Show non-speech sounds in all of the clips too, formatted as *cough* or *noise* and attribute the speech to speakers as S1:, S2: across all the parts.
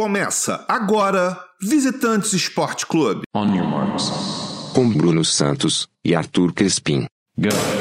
S1: Começa agora Visitantes Esporte Clube.
S2: On your marks.
S3: Com Bruno Santos e Arthur Crespim.
S2: Go.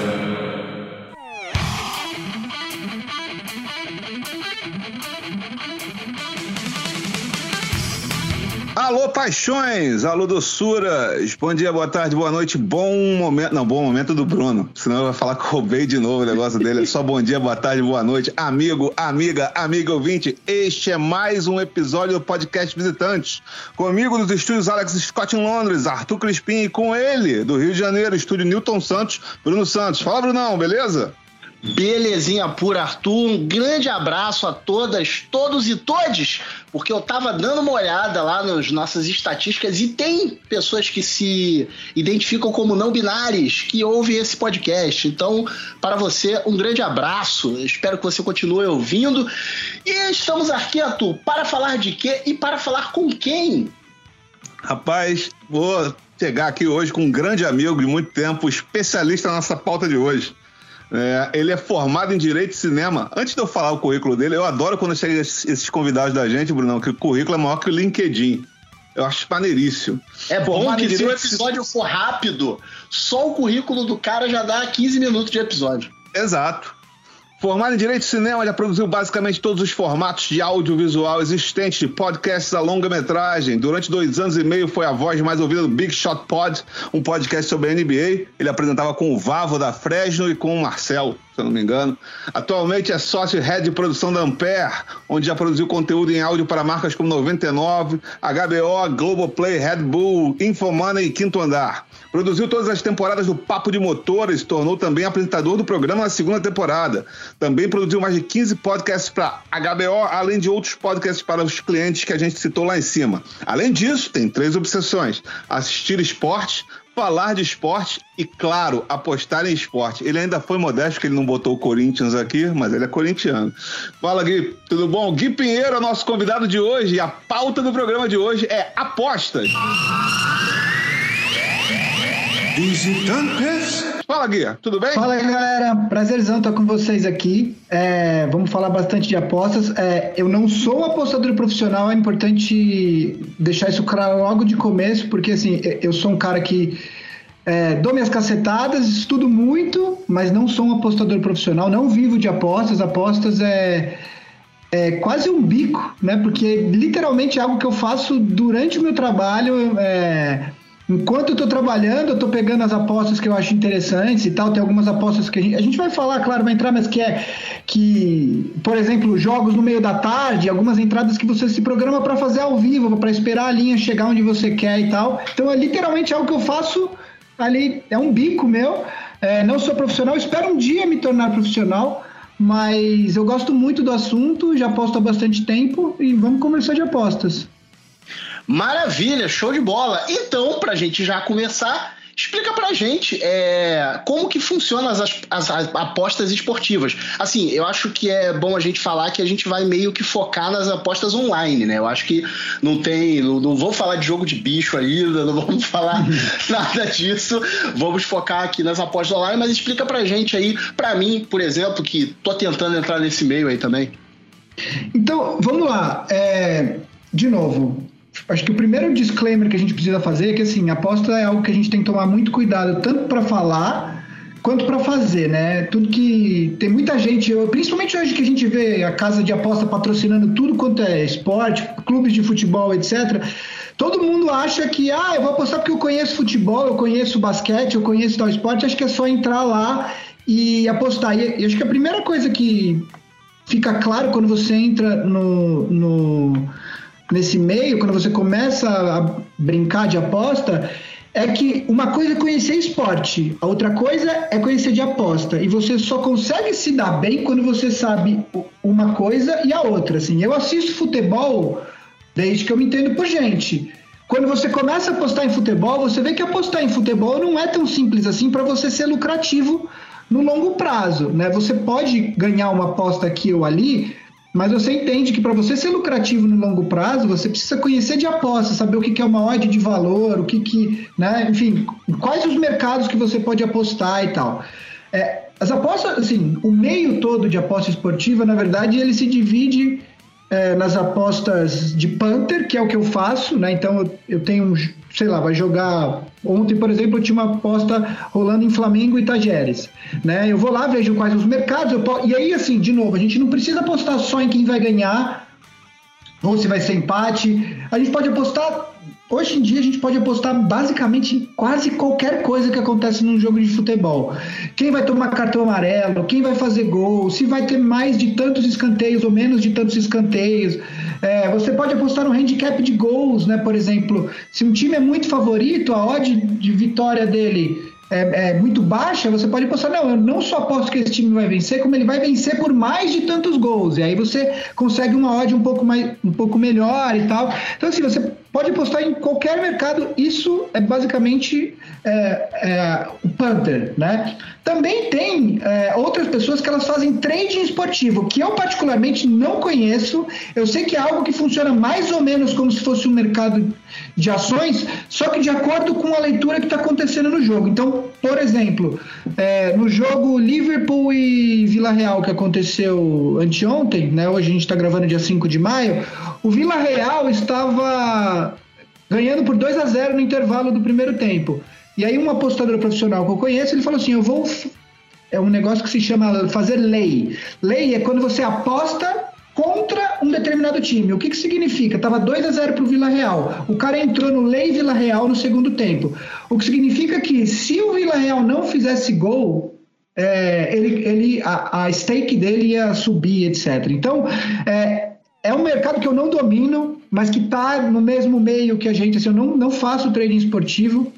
S1: Paixões! Alô, doçuras! Bom dia, boa tarde, boa noite, bom momento. Não, bom momento do Bruno. Senão vai falar que roubei de novo o negócio dele. É só bom dia, boa tarde, boa noite. Amigo, amiga, amiga ouvinte, este é mais um episódio do podcast Visitantes. Comigo nos estúdios Alex Scott em Londres, Arthur Crispim e com ele, do Rio de Janeiro, estúdio Newton Santos, Bruno Santos. Fala, Brunão, beleza?
S4: Belezinha pura, Arthur. Um grande abraço a todas, todos e todes, porque eu tava dando uma olhada lá nas nossas estatísticas e tem pessoas que se identificam como não binários que ouvem esse podcast. Então, para você, um grande abraço. Espero que você continue ouvindo. E estamos aqui, Arthur, para falar de quê e para falar com quem?
S1: Rapaz, vou chegar aqui hoje com um grande amigo de muito tempo, especialista na nossa pauta de hoje. É, ele é formado em Direito e Cinema. Antes de eu falar o currículo dele, eu adoro quando chega esses convidados da gente, Brunão, que o currículo é maior que o LinkedIn. Eu acho maneiríssimo.
S4: É bom que se o episódio for rápido, só o currículo do cara já dá 15 minutos de episódio.
S1: Exato. Formado em Direito de Cinema, já produziu basicamente todos os formatos de audiovisual existentes, de podcasts a longa-metragem. Durante dois anos e meio foi a voz mais ouvida do Big Shot Pod, um podcast sobre a NBA. Ele apresentava com o Vavo da Fresno e com o Marcel, se eu não me engano. Atualmente é sócio head de produção da Ampere, onde já produziu conteúdo em áudio para marcas como 99, HBO, Globoplay, Red Bull, Infomoney e Quinto Andar. Produziu todas as temporadas do Papo de Motores, tornou também apresentador do programa na segunda temporada. Também produziu mais de 15 podcasts para HBO, além de outros podcasts para os clientes que a gente citou lá em cima. Além disso, tem três obsessões: assistir esporte, falar de esporte e, claro, apostar em esporte. Ele ainda foi modesto, que ele não botou o Corinthians aqui, mas ele é corintiano. Fala, Gui, tudo bom? Gui Pinheiro é nosso convidado de hoje e a pauta do programa de hoje é apostas. Visitantes. Fala, Guia, tudo bem?
S5: Fala aí, galera. Prazerzão estar com vocês aqui. É, vamos falar bastante de apostas. É, eu não sou apostador profissional, é importante deixar isso claro logo de começo, porque assim, eu sou um cara que é, dou minhas cacetadas, estudo muito, mas não sou um apostador profissional, não vivo de apostas. Apostas é, é quase um bico, né? Porque literalmente é algo que eu faço durante o meu trabalho. É, Enquanto eu estou trabalhando, eu estou pegando as apostas que eu acho interessantes e tal. Tem algumas apostas que a gente, a gente vai falar, claro, vai entrar, mas que é que, por exemplo, jogos no meio da tarde, algumas entradas que você se programa para fazer ao vivo, para esperar a linha chegar onde você quer e tal. Então é literalmente algo que eu faço ali, é um bico meu. É, não sou profissional, espero um dia me tornar profissional, mas eu gosto muito do assunto, já aposto há bastante tempo e vamos conversar de apostas.
S4: Maravilha, show de bola. Então, para a gente já começar, explica pra gente é, como que funcionam as, as, as, apostas esportivas. Assim, eu acho que é bom a gente falar que a gente vai meio que focar nas apostas online, né? Eu acho que não tem. Não, não vou falar de jogo de bicho ainda, não vamos falar *laughs* nada disso. Vamos focar aqui nas apostas online, mas explica pra gente aí, pra mim, por exemplo, que tô tentando entrar nesse meio aí também.
S5: Então, vamos lá. É, de novo, Acho que o primeiro disclaimer que a gente precisa fazer é que assim, aposta é algo que a gente tem que tomar muito cuidado, tanto para falar quanto para fazer, né? Tudo que tem muita gente, principalmente hoje que a gente vê a casa de aposta patrocinando tudo quanto é esporte, clubes de futebol, etc. Todo mundo acha que, ah, eu vou apostar porque eu conheço futebol, eu conheço basquete, eu conheço tal esporte, acho que é só entrar lá e apostar. E, acho que a primeira coisa que fica claro quando você entra no, no nesse meio, quando você começa a brincar de aposta, é que uma coisa é conhecer esporte, a outra coisa é conhecer de aposta. E você só consegue se dar bem quando você sabe uma coisa e a outra. Assim, eu assisto futebol desde que eu me entendo por gente. Quando você começa a apostar em futebol, você vê que apostar em futebol não é tão simples assim para você ser lucrativo no longo prazo. Né? Você pode ganhar uma aposta aqui ou ali, mas você entende que para você ser lucrativo no longo prazo, você precisa conhecer de aposta, saber o que é uma odd de valor, o que, que né, enfim, quais os mercados que você pode apostar e tal. É, as apostas, assim, o meio todo de aposta esportiva, na verdade, ele se divide é, nas apostas de Panther, que é o que eu faço, né? Então eu, eu tenho, sei lá, vai jogar. Ontem, por exemplo, eu tinha uma aposta rolando em Flamengo e Tajeres, né? Eu vou lá, vejo quais os mercados, eu, e aí, assim, de novo, a gente não precisa apostar só em quem vai ganhar ou se vai ser empate. A gente pode apostar Hoje em dia a gente pode apostar basicamente em quase qualquer coisa que acontece num jogo de futebol. Quem vai tomar cartão amarelo, quem vai fazer gol, se vai ter mais de tantos escanteios ou menos de tantos escanteios. É, você pode apostar no handicap de gols, né? Por exemplo, se um time é muito favorito, a odd de vitória dele é, é, muito baixa, você pode apostar, não, eu não só aposto que esse time vai vencer, como ele vai vencer por mais de tantos gols. E aí você consegue uma odd um pouco, mais, um pouco melhor e tal. Então, assim, você pode apostar em qualquer mercado. Isso é basicamente é, é, o Panther, né? Também tem é, outras pessoas que elas fazem trading esportivo, que eu particularmente não conheço. Eu sei que é algo que funciona mais ou menos como se fosse um mercado de ações, só que de acordo com a leitura que está acontecendo no jogo. Então, por exemplo, é, no jogo Liverpool e Vila Real que aconteceu anteontem, né? Hoje a gente está gravando dia 5 de maio, o Vila Real estava ganhando por 2 a 0 no intervalo do primeiro tempo. E aí um apostador profissional que eu conheço, ele falou assim, eu vou... É um negócio que se chama fazer lei. Lei é quando você aposta contra um determinado time. O que, que significa? Tava 2 a 0 para o Vila Real. O cara entrou no Lei Vila Real no segundo tempo. O que significa que se o Vila Real não fizesse gol, é, ele, ele, a, a stake dele ia subir, etc. Então, é, é um mercado que eu não domino, mas que está no mesmo meio que a gente. Assim, eu não, não faço trading esportivo,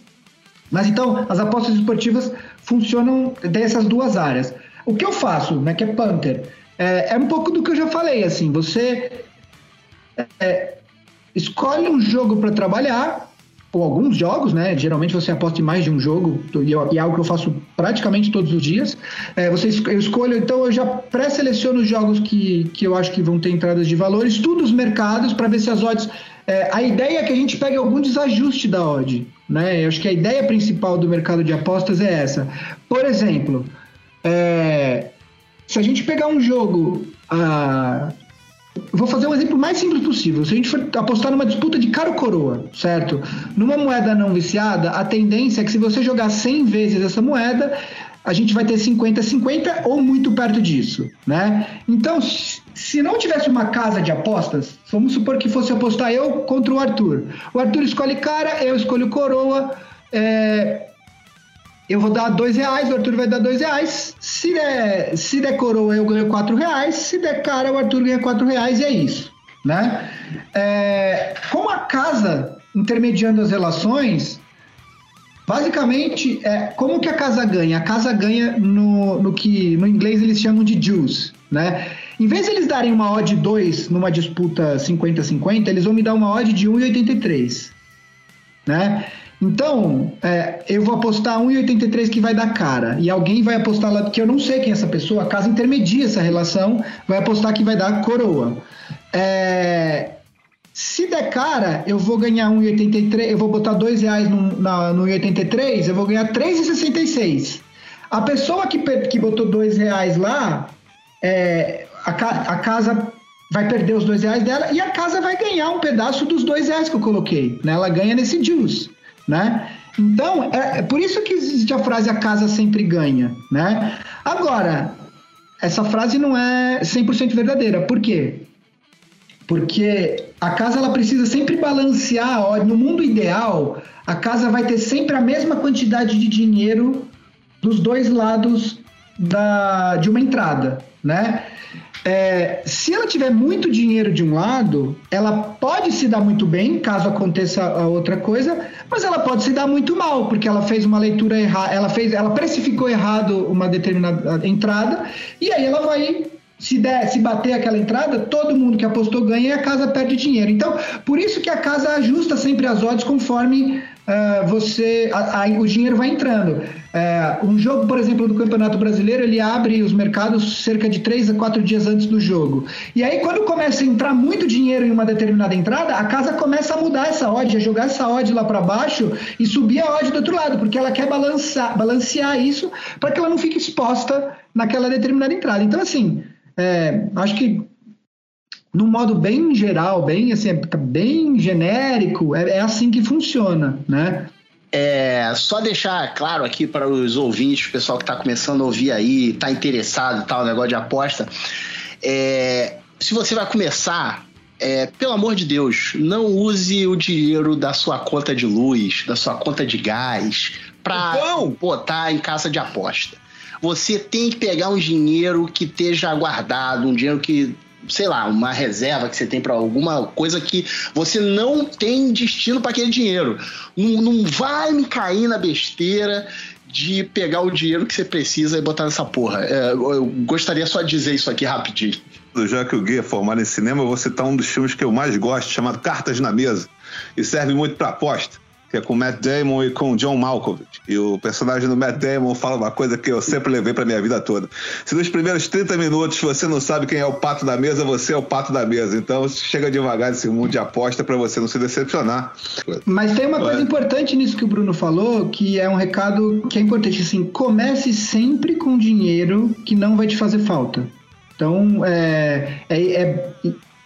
S5: mas então as apostas esportivas funcionam dessas duas áreas. O que eu faço, né, que é Panther, é, é um pouco do que eu já falei. Assim, você é, escolhe um jogo para trabalhar, ou alguns jogos, né? Geralmente você aposta em mais de um jogo, e é algo que eu faço praticamente todos os dias. É, você, eu escolho, então eu já pré-seleciono os jogos que, que eu acho que vão ter entradas de valor, estudo os mercados para ver se as odds. É, a ideia é que a gente pegue algum desajuste da odd. Né? Eu acho que a ideia principal do mercado de apostas é essa. Por exemplo, é, se a gente pegar um jogo. Ah, Vou fazer um exemplo mais simples possível. Se a gente for apostar numa disputa de caro coroa, certo? Numa moeda não viciada, a tendência é que se você jogar 100 vezes essa moeda, a gente vai ter 50-50 ou muito perto disso, né? Então, se não tivesse uma casa de apostas, vamos supor que fosse apostar eu contra o Arthur. O Arthur escolhe cara, eu escolho coroa. É, eu vou dar dois reais, o Arthur vai dar dois reais. Se der, se der coroa, eu ganho quatro reais. Se der cara, o Arthur ganha quatro reais e é isso. Né? É, como a casa intermediando as relações, basicamente, é, como que a casa ganha? A casa ganha no, no que no inglês eles chamam de juice. Né? Em vez de eles darem uma odd 2 numa disputa 50-50, eles vão me dar uma odd de 1,83. Né? Então, é, eu vou apostar 1,83 que vai dar cara. E alguém vai apostar lá, que eu não sei quem é essa pessoa, a casa intermedia essa relação, vai apostar que vai dar coroa. É, se der cara, eu vou ganhar 1,83, eu vou botar 2 reais no, na, no 1,83, eu vou ganhar 3,66. A pessoa que, que botou 2 reais lá, é, a, a casa vai perder os 2 reais dela e a casa vai ganhar um pedaço dos 2 reais que eu coloquei. Né? Ela ganha nesse juice né? Então, é, é por isso que existe a frase a casa sempre ganha, né? Agora, essa frase não é 100% verdadeira. Por quê? Porque a casa ela precisa sempre balancear, ó, no mundo ideal, a casa vai ter sempre a mesma quantidade de dinheiro dos dois lados da, de uma entrada, né? É, se ela tiver muito dinheiro de um lado, ela pode se dar muito bem, caso aconteça a outra coisa, mas ela pode se dar muito mal, porque ela fez uma leitura errada, ela fez, ela precificou errado uma determinada entrada, e aí ela vai se der, se bater aquela entrada, todo mundo que apostou ganha e a casa perde dinheiro. Então, por isso que a casa ajusta sempre as odds conforme uh, você a, a, o dinheiro vai entrando. Uh, um jogo, por exemplo, do Campeonato Brasileiro, ele abre os mercados cerca de três a quatro dias antes do jogo. E aí, quando começa a entrar muito dinheiro em uma determinada entrada, a casa começa a mudar essa odd, a jogar essa odd lá para baixo e subir a odd do outro lado, porque ela quer balançar, balancear isso para que ela não fique exposta naquela determinada entrada. Então, assim, é, acho que num modo bem geral, bem assim, bem genérico, é, é assim que funciona, né?
S4: É, só deixar claro aqui para os ouvintes, o pessoal que está começando a ouvir aí, está interessado e tal, negócio de aposta. É, se você vai começar, é, pelo amor de Deus, não use o dinheiro da sua conta de luz, da sua conta de gás, para botar em casa de aposta. Você tem que pegar um dinheiro que esteja guardado, um dinheiro que sei lá, uma reserva que você tem para alguma coisa que você não tem destino para aquele dinheiro. Não, não vai me cair na besteira de pegar o dinheiro que você precisa e botar nessa porra. É, eu gostaria só de dizer isso aqui rapidinho.
S1: Já que o Gui é formado em cinema, eu vou citar um dos filmes que eu mais gosto, chamado Cartas na Mesa. E serve muito para aposta que é com Matt Damon e com John Malkovich. E o personagem do Matt Damon fala uma coisa que eu sempre levei pra minha vida toda. Se nos primeiros 30 minutos você não sabe quem é o pato da mesa, você é o pato da mesa. Então chega devagar nesse mundo de aposta para você não se decepcionar.
S5: Mas tem uma coisa é. importante nisso que o Bruno falou, que é um recado que é importante. Assim, comece sempre com dinheiro que não vai te fazer falta. Então, é, é, é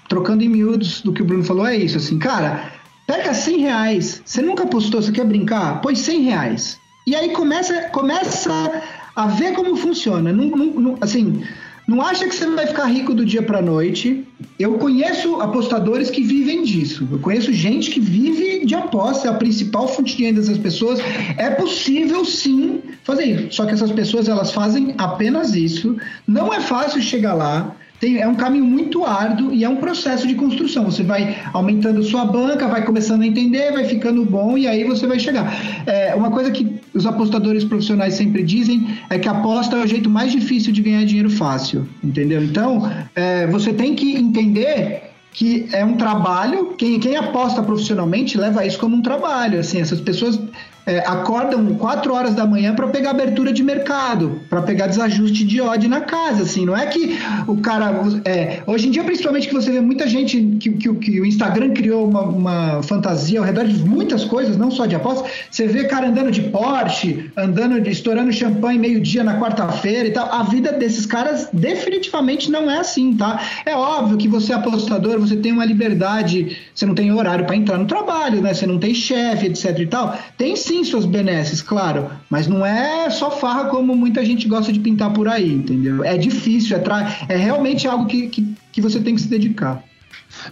S5: trocando em miúdos do que o Bruno falou, é isso. Assim, cara, Pega 100 reais. Você nunca apostou, você quer brincar? Põe 100 reais. E aí começa, começa a ver como funciona. Não, não, não, assim, não acha que você vai ficar rico do dia para noite. Eu conheço apostadores que vivem disso. Eu conheço gente que vive de aposta, é a principal fonte de renda dessas pessoas. É possível sim fazer isso. Só que essas pessoas elas fazem apenas isso. Não é fácil chegar lá tem, é um caminho muito árduo e é um processo de construção. Você vai aumentando sua banca, vai começando a entender, vai ficando bom e aí você vai chegar. É, uma coisa que os apostadores profissionais sempre dizem é que a aposta é o jeito mais difícil de ganhar dinheiro fácil, entendeu? Então, é, você tem que entender que é um trabalho, quem, quem aposta profissionalmente leva isso como um trabalho, assim, essas pessoas é, acordam 4 horas da manhã para pegar abertura de mercado, para pegar desajuste de ódio na casa, assim, não é que o cara. É, hoje em dia, principalmente, que você vê muita gente que, que, que o Instagram criou uma, uma, fantasia ao redor de muitas coisas, não só de apostas. Você vê cara andando de Porsche, andando estourando champanhe meio-dia na quarta-feira e tal. A vida desses caras definitivamente não é assim, tá? É óbvio que você é apostador, você tem uma liberdade, você não tem horário para entrar no trabalho, né? Você não tem chefe, etc e tal. Tem sim sim suas benesses, claro, mas não é só farra como muita gente gosta de pintar por aí, entendeu? É difícil, é, tra... é realmente algo que, que, que você tem que se dedicar.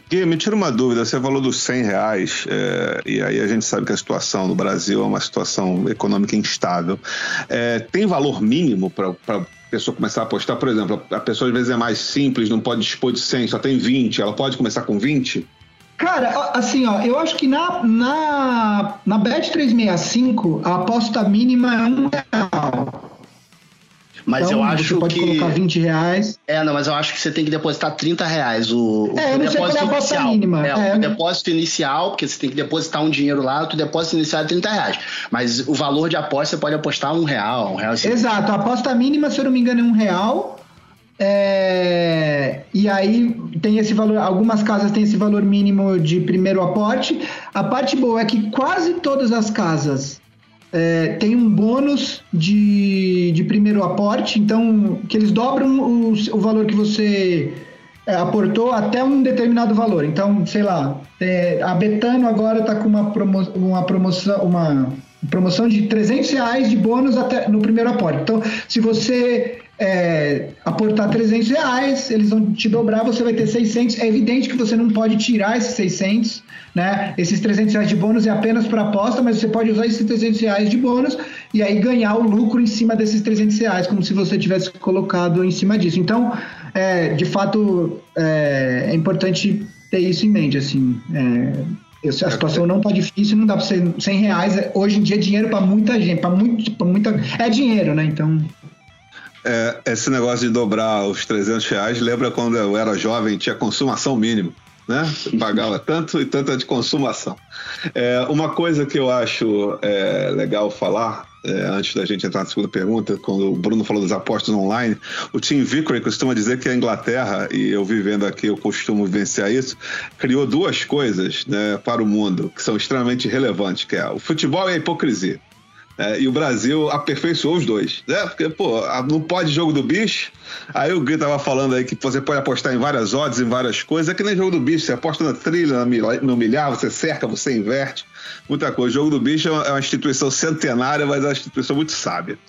S1: Gui, me tira uma dúvida, você falou dos 100 reais, é, e aí a gente sabe que a situação no Brasil é uma situação econômica instável. É, tem valor mínimo para pessoa começar a apostar? Por exemplo, a pessoa às vezes é mais simples, não pode dispor de 100, só tem 20, ela pode começar com 20?
S5: Cara, assim, ó, eu acho que na, na, na Bet 365 a aposta mínima é um real.
S4: Mas então, eu acho
S5: você pode
S4: que.
S5: colocar 20 reais.
S4: É, não, mas eu acho que você tem que depositar 30 reais. O,
S5: o é, não sei qual é aposta mínima.
S4: É, é, o depósito inicial, porque você tem que depositar um dinheiro lá, o depósito inicial é 30 reais. Mas o valor de aposta você pode apostar um real, um real.
S5: Exato, a aposta mínima, se eu não me engano, é um real. É, e aí tem esse valor, algumas casas têm esse valor mínimo de primeiro aporte. A parte boa é que quase todas as casas é, têm um bônus de, de primeiro aporte, então que eles dobram o, o valor que você é, aportou até um determinado valor. Então, sei lá, é, a Betano agora está com uma, promo, uma promoção, uma promoção de 300 reais de bônus até no primeiro aporte. Então, se você é, aportar 300 reais, eles vão te dobrar, você vai ter 600. É evidente que você não pode tirar esses 600, né? Esses 300 reais de bônus é apenas para aposta, mas você pode usar esses 300 reais de bônus e aí ganhar o lucro em cima desses 300 reais, como se você tivesse colocado em cima disso. Então, é, de fato, é, é, importante ter isso em mente, assim. É, a situação não está difícil, não dá para ser 100 reais. Hoje em dia é dinheiro para muita gente, para muito, muita. É dinheiro, né? Então.
S1: É, esse negócio de dobrar os 300 reais lembra quando eu era jovem, tinha consumação mínima. Né? Você pagava tanto e tanta de consumação. É, uma coisa que eu acho é, legal falar, é, antes da gente entrar na segunda pergunta, quando o Bruno falou das apostas online, o Tim Vickery costuma dizer que a Inglaterra, e eu vivendo aqui eu costumo vivenciar isso, criou duas coisas né, para o mundo que são extremamente relevantes, que é o futebol e a hipocrisia. É, e o Brasil aperfeiçoou os dois, né? Porque, pô, não pode jogo do bicho. Aí o Gui tava falando aí que você pode apostar em várias odds, em várias coisas. É que nem jogo do bicho, você aposta na trilha, no milhar, você cerca, você inverte. Muita coisa. O jogo do bicho é uma instituição centenária, mas é uma instituição muito sábia.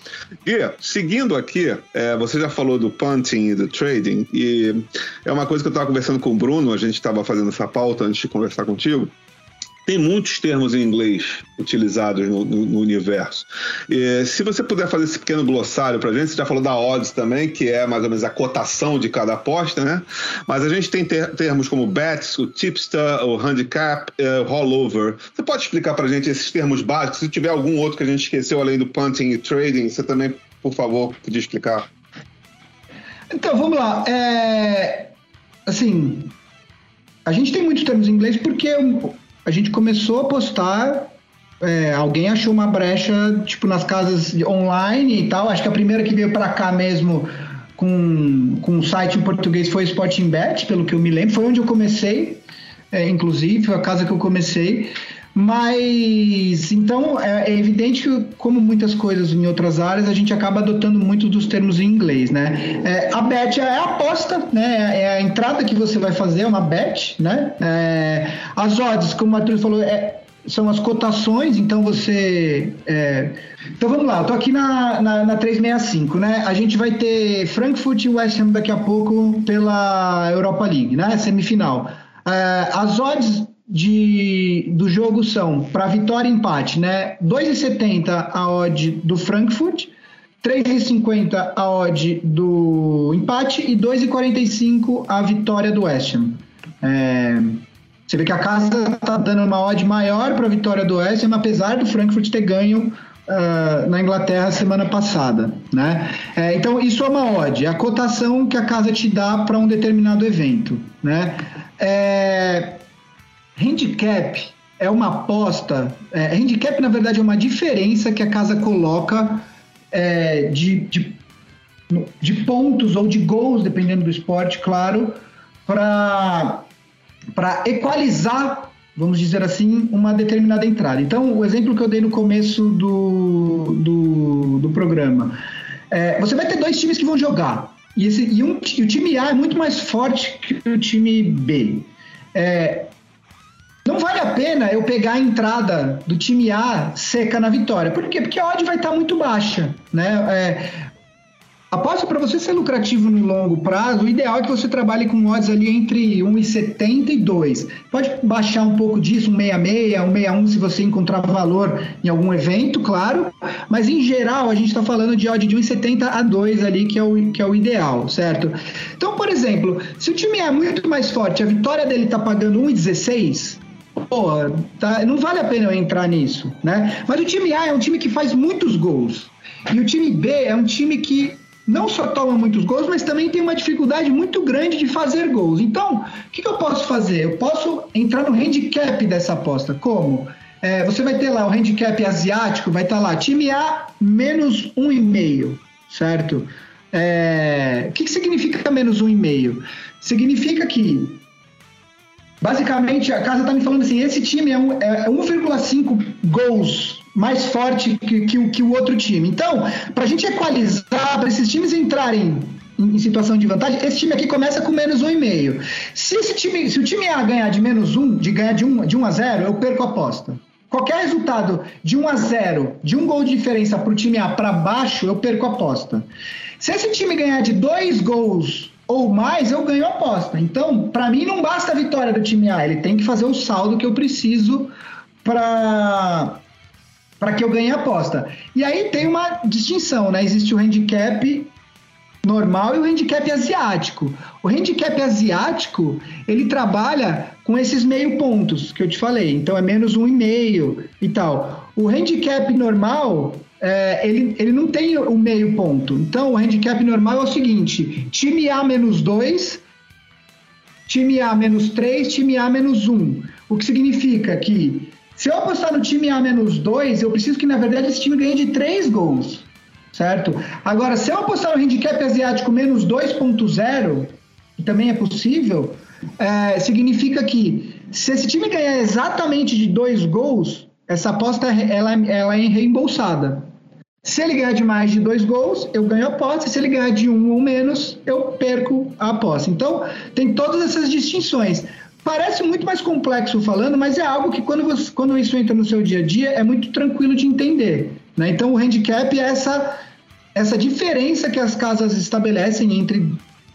S1: Gui, seguindo aqui, é, você já falou do punting e do trading, e é uma coisa que eu estava conversando com o Bruno, a gente estava fazendo essa pauta antes de conversar contigo. Tem muitos termos em inglês utilizados no, no, no universo. E, se você puder fazer esse pequeno glossário para a gente, você já falou da odds também, que é mais ou menos a cotação de cada aposta, né? Mas a gente tem ter, termos como bets, o tipster, o handicap, uh, rollover. Você pode explicar para a gente esses termos básicos? Se tiver algum outro que a gente esqueceu além do punting e trading, você também, por favor, podia explicar.
S5: Então, vamos lá. É... Assim, a gente tem muitos termos em inglês porque a gente começou a postar. É, alguém achou uma brecha, tipo, nas casas online e tal. Acho que a primeira que veio para cá mesmo com, com um site em português foi Sporting Bet, pelo que eu me lembro. Foi onde eu comecei, é, inclusive, a casa que eu comecei. Mas então é, é, evidente que, como muitas coisas em outras áreas, a gente acaba adotando muito dos termos em inglês, né? É, a bet é a aposta, né? É a entrada que você vai fazer, é uma bet, né? É, as odds, como o Arthur falou, é, são as cotações, então você. É... Então vamos lá, eu tô aqui na, na, na, 365, né? A gente vai ter Frankfurt e West Ham daqui a pouco pela Europa League, né? Semifinal. É, as odds de, do jogo são para vitória e empate, né? 2,70 a odd do Frankfurt, 3,50 a odd do empate e 2,45 a vitória do West Ham. É, você vê que a casa está dando uma odd maior para a vitória do West Ham, apesar do Frankfurt ter ganho uh, na Inglaterra semana passada, né? É, então isso é uma odd, é a cotação que a casa te dá para um determinado evento, né? É, Handicap é uma aposta. É, handicap, na verdade, é uma diferença que a casa coloca é, de, de, de, pontos ou de gols, dependendo do esporte, claro, para equalizar, vamos dizer assim, uma determinada entrada. Então, o exemplo que eu dei no começo do, do, do programa. É, você vai ter dois times que vão jogar. E, esse, e, um, e o time A é muito mais forte que o time B. É, não vale a pena eu pegar a entrada do time A seca na vitória. Por quê? Porque a odd vai estar muito baixa. Né? É, para você ser lucrativo no longo prazo, o ideal é que você trabalhe com odds ali entre 1,70 e 2. Pode baixar um pouco disso, 1,66, 1,61 se você encontrar valor em algum evento, claro. Mas em geral, a gente está falando de odd de 1,70 a 2 ali, que é, o, que é o ideal, certo? Então, por exemplo, se o time é muito mais forte, a vitória dele está pagando 1,16 pô, tá, não vale a pena eu entrar nisso, né? Mas o time A é um time que faz muitos gols. E o time B é um time que não só toma muitos gols, mas também tem uma dificuldade muito grande de fazer gols. Então, o que, que eu posso fazer? Eu posso entrar no handicap dessa aposta. Como? É, você vai ter lá o handicap asiático, vai estar tá lá, time A menos 1,5, certo? É, o que, que significa menos 1,5? Significa que Basicamente, a casa está me falando assim: esse time é, um, é 1,5 gols mais forte que, que, que, o outro time. Então, para a gente equalizar, para esses times entrarem em, situação de vantagem, esse time aqui começa com menos 1,5. Se, esse time, se o time A ganhar de menos 1, de ganhar de 1, de 1 a 0, eu perco a aposta. Qualquer resultado de 1 a 0, de um gol de diferença para o time A para baixo, eu perco a aposta. Se esse time ganhar de dois gols ou mais, eu ganho a aposta. Então, para mim, não basta a vitória do time A, ele tem que fazer o saldo que eu preciso para para que eu ganhe a aposta. E aí tem uma distinção, né? Existe o handicap normal e o handicap asiático. O handicap asiático, ele trabalha com esses meio pontos que eu te falei. Então é menos um e meio e tal. O handicap normal, é, ele, ele não tem o meio ponto. Então, o handicap normal é o seguinte: time A menos 2, time A menos 3, time A menos 1. O que significa que se eu apostar no time A menos 2, eu preciso que, na verdade, esse time ganhe de 3 gols. Certo? Agora, se eu apostar no handicap asiático menos 2.0, que também é possível, é, significa que se esse time ganhar exatamente de 2 gols, essa aposta ela, ela é reembolsada. Se ele ganhar de mais de dois gols, eu ganho a aposta. Se ele ganhar de um ou menos, eu perco a aposta. Então, tem todas essas distinções. Parece muito mais complexo falando, mas é algo que quando, você, quando isso entra no seu dia a dia, é muito tranquilo de entender. Né? Então, o handicap é essa, essa diferença que as casas estabelecem entre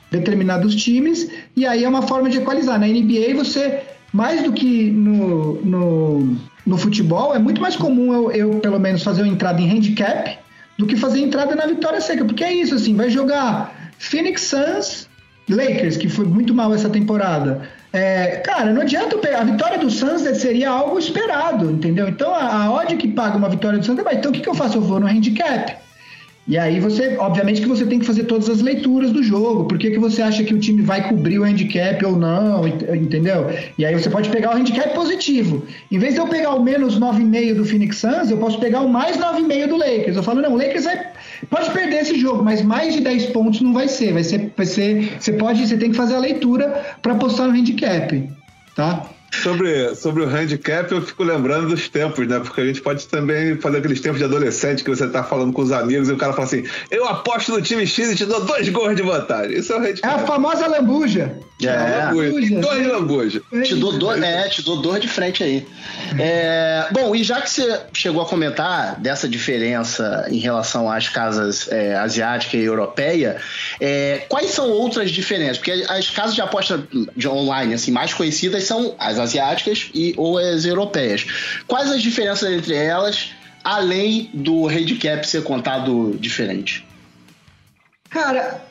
S5: determinados times, e aí é uma forma de equalizar. Na NBA, você, mais do que no, no no futebol, é muito mais comum eu, eu, pelo menos, fazer uma entrada em handicap do que fazer entrada na vitória seca. Porque é isso, assim, vai jogar Phoenix Suns, Lakers, que foi muito mal essa temporada. É, cara, não adianta. A vitória do Suns seria algo esperado, entendeu? Então a, a odd que paga uma vitória do Suns, é, então o que, que eu faço? Eu vou no handicap. E aí você, obviamente que você tem que fazer todas as leituras do jogo. Por que, que você acha que o time vai cobrir o handicap ou não, entendeu? E aí você pode pegar o handicap positivo. Em vez de eu pegar o menos 9,5 do Phoenix Suns, eu posso pegar o mais 9,5 do Lakers. Eu falo, não, o Lakers vai, pode perder esse jogo, mas mais de 10 pontos não vai ser. Vai ser, vai ser você pode, você tem que fazer a leitura para apostar no handicap, tá?
S1: Sobre, sobre o handicap, eu fico lembrando dos tempos, né? Porque a gente pode também fazer aqueles tempos de adolescente que você tá falando com os amigos e o cara fala assim: Eu aposto no time X e te dou dois gols de vantagem. Isso é o handicap.
S5: É a famosa lambuja.
S1: É, é lambuja. dois lambuja.
S4: Te dou dois, é, te dou dois de frente aí. É, bom, e já que você chegou a comentar dessa diferença em relação às casas é, asiática e europeia, é, quais são outras diferenças? Porque as casas de aposta de online assim, mais conhecidas são as asiáticas e ou as europeias. Quais as diferenças entre elas, além do handicap ser contado diferente?
S5: Cara,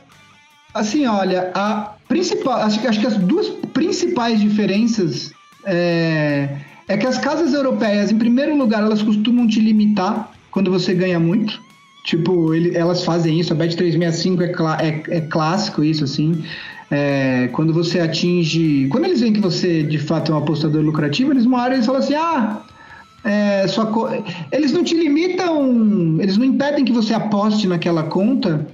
S5: assim, olha, a principal, acho, acho que as duas principais diferenças é, é que as casas europeias, em primeiro lugar, elas costumam te limitar quando você ganha muito. Tipo, ele, elas fazem isso, a Bet 365 é, clá, é, é clássico isso, assim. É, quando você atinge. Quando eles veem que você de fato é um apostador lucrativo, eles hora eles falam assim: ah, é, sua co... eles não te limitam, eles não impedem que você aposte naquela conta,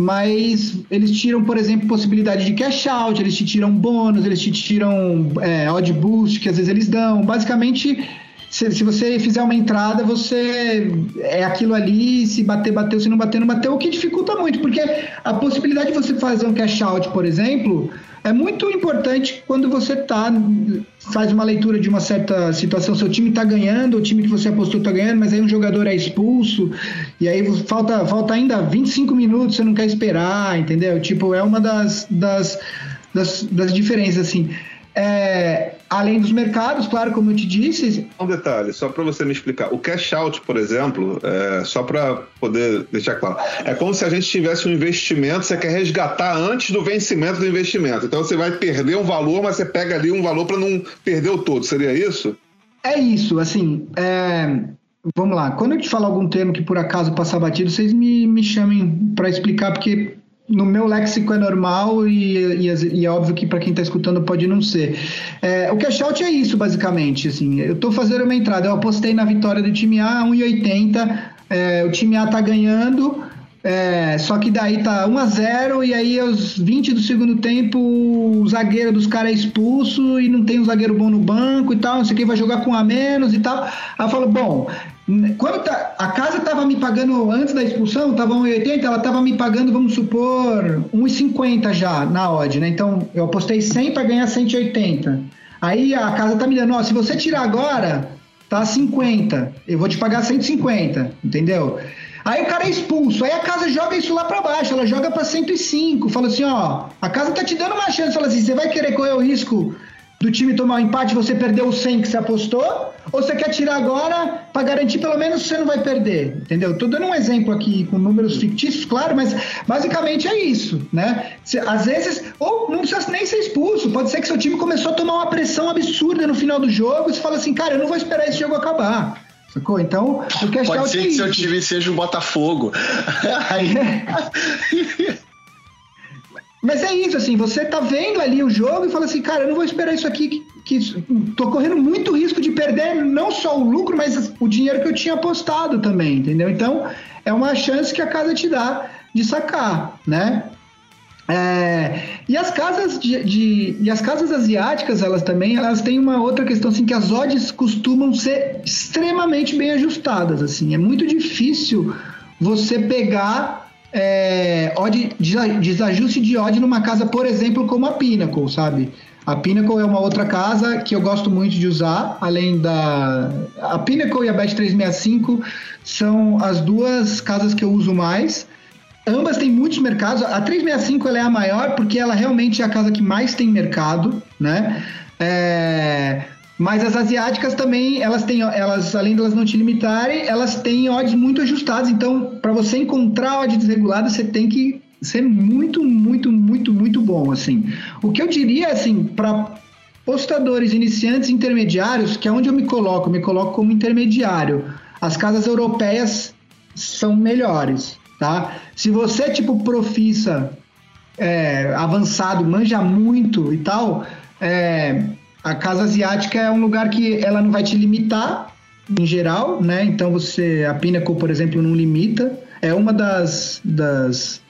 S5: mas eles tiram, por exemplo, possibilidade de cash out, eles te tiram bônus, eles te tiram é, odd boost que às vezes eles dão. Basicamente se, se, você fizer uma entrada, você é aquilo ali, se bater, bateu, se não bater, não bateu, o que dificulta muito, porque a possibilidade de você fazer um cash out, por exemplo, é muito importante quando você tá, faz uma leitura de uma certa situação, seu time está ganhando, o time que você apostou está ganhando, mas aí um jogador é expulso, e aí falta, falta ainda 25 minutos, você não quer esperar, entendeu? Tipo, é uma das, das, das, das diferenças, assim. É, além dos mercados, claro, como eu te disse.
S1: Um detalhe, só para você me explicar. O cash out, por exemplo, é, só para poder deixar claro, é como se a gente tivesse um investimento, você quer resgatar antes do vencimento do investimento. Então você vai perder um valor, mas você pega ali um valor para não perder o todo. Seria isso?
S5: É isso, assim. É... Vamos lá. Quando eu te falar algum termo que por acaso passar batido, vocês me, me chamem para explicar, porque no meu léxico é normal e, e, e é óbvio que para quem está escutando pode não ser. É, o cash out é isso, basicamente. Assim, eu estou fazendo uma entrada, eu apostei na vitória do time A, 1,80, é, o time A está ganhando, é, só que daí tá 1 a 0 e aí aos 20 do segundo tempo o zagueiro dos caras é expulso e não tem um zagueiro bom no banco e tal, não sei quem vai jogar com a menos e tal. Aí eu falo, bom, quando tá, a casa estava me pagando antes da expulsão, estava 1,80, ela estava me pagando, vamos supor, 1,50 já na odd, né? Então eu apostei 100 para ganhar 180. Aí a casa tá me dando, ó, se você tirar agora, tá 50. Eu vou te pagar 150, entendeu? Aí o cara é expulso, aí a casa joga isso lá para baixo, ela joga para 105, fala assim, ó, a casa tá te dando uma chance, fala assim, você vai querer correr o risco do time tomar um empate, você perdeu o 100 que você apostou, ou você quer tirar agora para garantir pelo menos que você não vai perder, entendeu? Tô dando um exemplo aqui com números fictícios, claro, mas basicamente é isso, né? Às vezes, ou não precisa nem ser expulso, pode ser que seu time começou a tomar uma pressão absurda no final do jogo e você fala assim, cara, eu não vou esperar esse jogo acabar. Sacou? Então,
S4: o cash Pode ser é que seu time seja um Botafogo. *laughs* Aí... *laughs*
S5: Mas é isso, assim, você tá vendo ali o jogo e fala assim, cara, eu não vou esperar isso aqui, que, que tô correndo muito risco de perder não só o lucro, mas o dinheiro que eu tinha apostado também, entendeu? Então, é uma chance que a casa te dá de sacar, né? É, e as casas de, de, e as casas asiáticas elas também elas têm uma outra questão assim que as odds costumam ser extremamente bem ajustadas assim é muito difícil você pegar é, odd, desajuste de odd numa casa por exemplo como a Pinnacle sabe a Pinnacle é uma outra casa que eu gosto muito de usar, além da. A Pinnacle e a Bet365 são as duas casas que eu uso mais. Ambas têm muitos mercados. A 365 ela é a maior porque ela realmente é a casa que mais tem mercado, né? É... Mas as asiáticas também, elas têm, elas, além de elas não te limitarem, elas têm odds muito ajustados. Então, para você encontrar odds desreguladas, você tem que ser muito, muito, muito, muito bom, assim. O que eu diria, assim, para postadores iniciantes intermediários, que é onde eu me coloco, eu me coloco como intermediário. As casas europeias são melhores, tá? Se você, tipo, profissa é, avançado, manja muito e tal, é, a casa asiática é um lugar que ela não vai te limitar, em geral, né? Então você, a Pinnacle, por exemplo, não limita. É uma das, das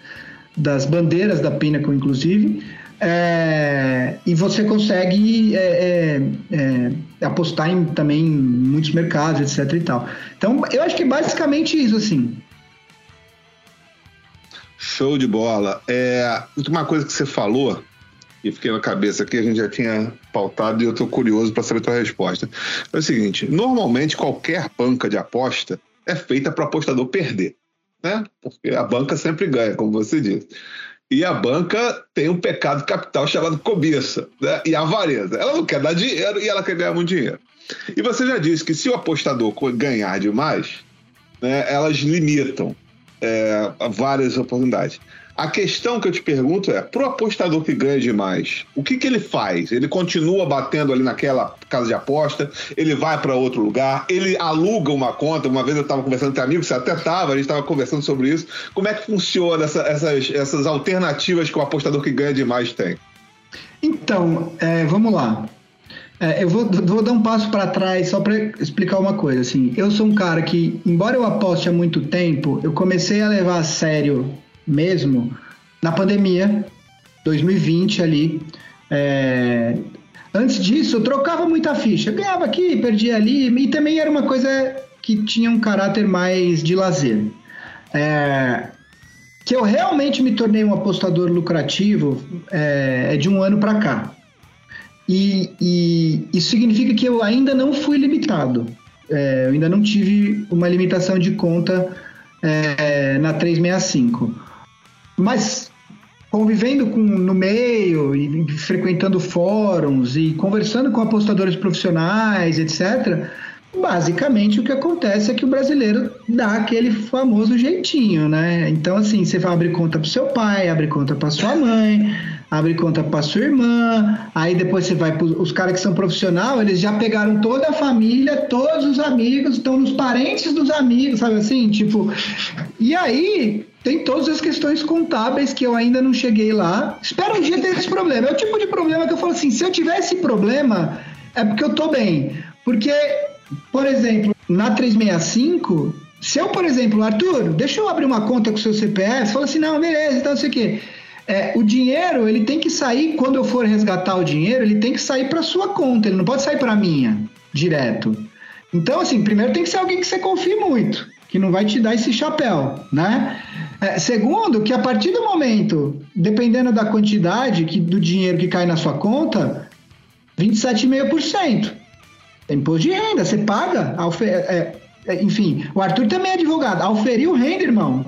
S5: das bandeiras da Pinnacle, inclusive. É, e você consegue é, é, é, apostar em também muitos mercados, etc e tal. Então, eu acho que é basicamente isso, assim.
S1: Show de bola. É, uma coisa que você falou, e fiquei na cabeça aqui, a gente já tinha pautado e eu estou curioso para saber a tua resposta. É o seguinte: normalmente qualquer banca de aposta é feita para apostador perder né? Porque a banca sempre ganha, como você disse. E a banca tem um pecado capital chamado cobiça, né? E avareza. Ela não quer dar dinheiro e ela quer ganhar muito dinheiro. E você já disse que se o apostador ganhar demais, né, elas limitam é, várias oportunidades. A questão que eu te pergunto é: pro apostador que ganha demais, o que, que ele faz? Ele continua batendo ali naquela casa de aposta? Ele vai para outro lugar? Ele aluga uma conta? Uma vez eu estava conversando com amigos, você até estava, a gente estava conversando sobre isso. Como é que funciona essa, essas, essas alternativas que o apostador que ganha demais tem?
S5: Então, é, vamos lá. É, eu vou, vou, dar um passo para trás só para explicar uma coisa. Assim, eu sou um cara que, embora eu aposte há muito tempo, eu comecei a levar a sério mesmo na pandemia, 2020 ali. É... Antes disso, eu trocava muita ficha. ganhava aqui, perdia ali, e também era uma coisa que tinha um caráter mais de lazer. É... Que eu realmente me tornei um apostador lucrativo é, é de um ano para cá. E, e, isso significa que eu ainda não fui limitado. É, eu ainda não tive uma limitação de conta é, na 365. Mas convivendo com no meio e frequentando fóruns e conversando com apostadores profissionais, etc. Basicamente o que acontece é que o brasileiro dá aquele famoso jeitinho, né? Então assim, você vai abrir conta para seu pai, abre conta para sua mãe, abre conta para sua irmã, aí depois você vai pros, os caras que são profissional, eles já pegaram toda a família, todos os amigos, estão nos parentes dos amigos, sabe assim, tipo, e aí tem todas as questões contábeis que eu ainda não cheguei lá. Espero um dia ter esse problema. É o tipo de problema que eu falo assim, se eu tiver esse problema, é porque eu tô bem. Porque, por exemplo, na 365, se eu, por exemplo, Arthur, deixa eu abrir uma conta com o seu CPF, fala assim, não, beleza, então não sei o quê. É, o dinheiro, ele tem que sair, quando eu for resgatar o dinheiro, ele tem que sair para sua conta, ele não pode sair para minha, direto. Então, assim, primeiro tem que ser alguém que você confie muito, que não vai te dar esse chapéu, né? É, segundo, que a partir do momento, dependendo da quantidade que, do dinheiro que cai na sua conta, 27,5%. É imposto de renda, você paga. É, é, enfim, o Arthur também é advogado. Auferiu renda, irmão.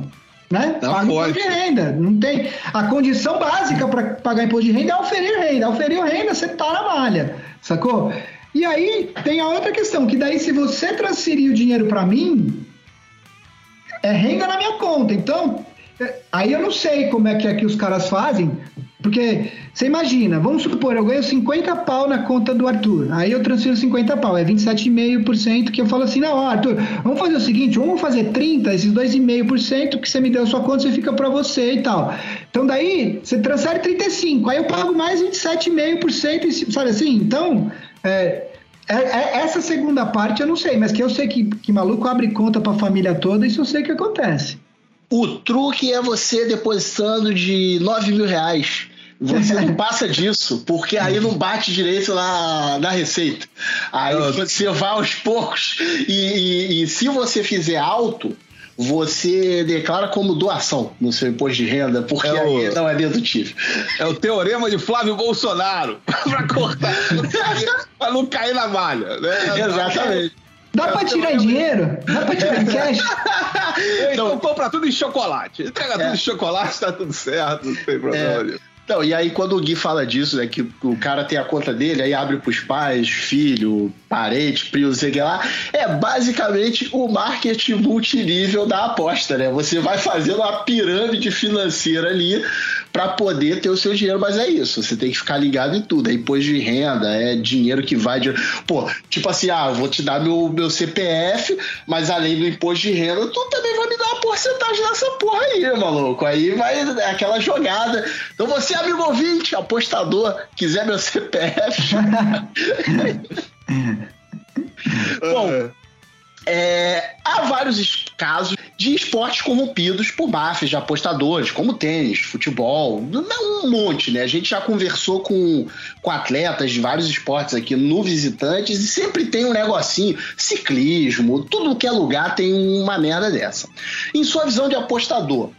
S5: Né?
S1: Não paga
S5: pode. imposto de renda. Não tem. A condição básica para pagar imposto de renda é auferir renda. Auferiu renda, você tá na malha. Sacou? E aí tem a outra questão, que daí se você transferir o dinheiro para mim, é renda na minha conta. Então, é, aí eu não sei como é que é que os caras fazem, porque você imagina, vamos supor, eu ganho 50 pau na conta do Arthur, aí eu transfiro 50 pau, é 27,5% que eu falo assim, não, Arthur, vamos fazer o seguinte, vamos fazer 30, esses 2,5% que você me deu sua conta, você fica para você e tal. Então daí, você transfere 35, aí eu pago mais 27,5%, sabe assim? Então, é, é, é, essa segunda parte eu não sei, mas que eu sei que, que maluco abre conta para a família toda, isso eu sei que acontece.
S4: O truque é você depositando de 9 mil reais. Você não passa disso, porque aí não bate direito na, na receita. Aí você vai aos poucos e, e, e se você fizer alto, você declara como doação no seu imposto de renda, porque é o, aí não é dedutível.
S1: É o teorema de Flávio Bolsonaro *laughs* para cortar, para não cair na malha. Né?
S4: Exatamente.
S5: Dá pra tirar dinheiro? Dá pra tirar em cash?
S1: então, então compra tudo em chocolate. Entrega é. tudo em chocolate, tá tudo certo, não tem problema
S4: é. Então, e aí quando o Gui fala disso, né, que o cara tem a conta dele, aí abre pros pais, filho, parente, primo, sei lá, é basicamente o marketing multinível da aposta, né? Você vai fazendo uma pirâmide financeira ali para poder ter o seu dinheiro, mas é isso, você tem que ficar ligado em tudo, é imposto de renda, é dinheiro que vai de... Pô, tipo assim, ah, vou te dar meu, meu CPF, mas além do imposto de renda, tu também vai me dar uma porcentagem nessa porra aí, maluco, aí vai é aquela jogada, então você, amigo ouvinte, apostador, quiser meu CPF... *laughs* Bom, é, há vários casos de esportes corrompidos por máfias de apostadores, como tênis, futebol, um monte, né? A gente já conversou com, com atletas de vários esportes aqui no Visitantes e sempre tem um negocinho, ciclismo, tudo que é lugar tem uma merda dessa. Em sua visão de apostador,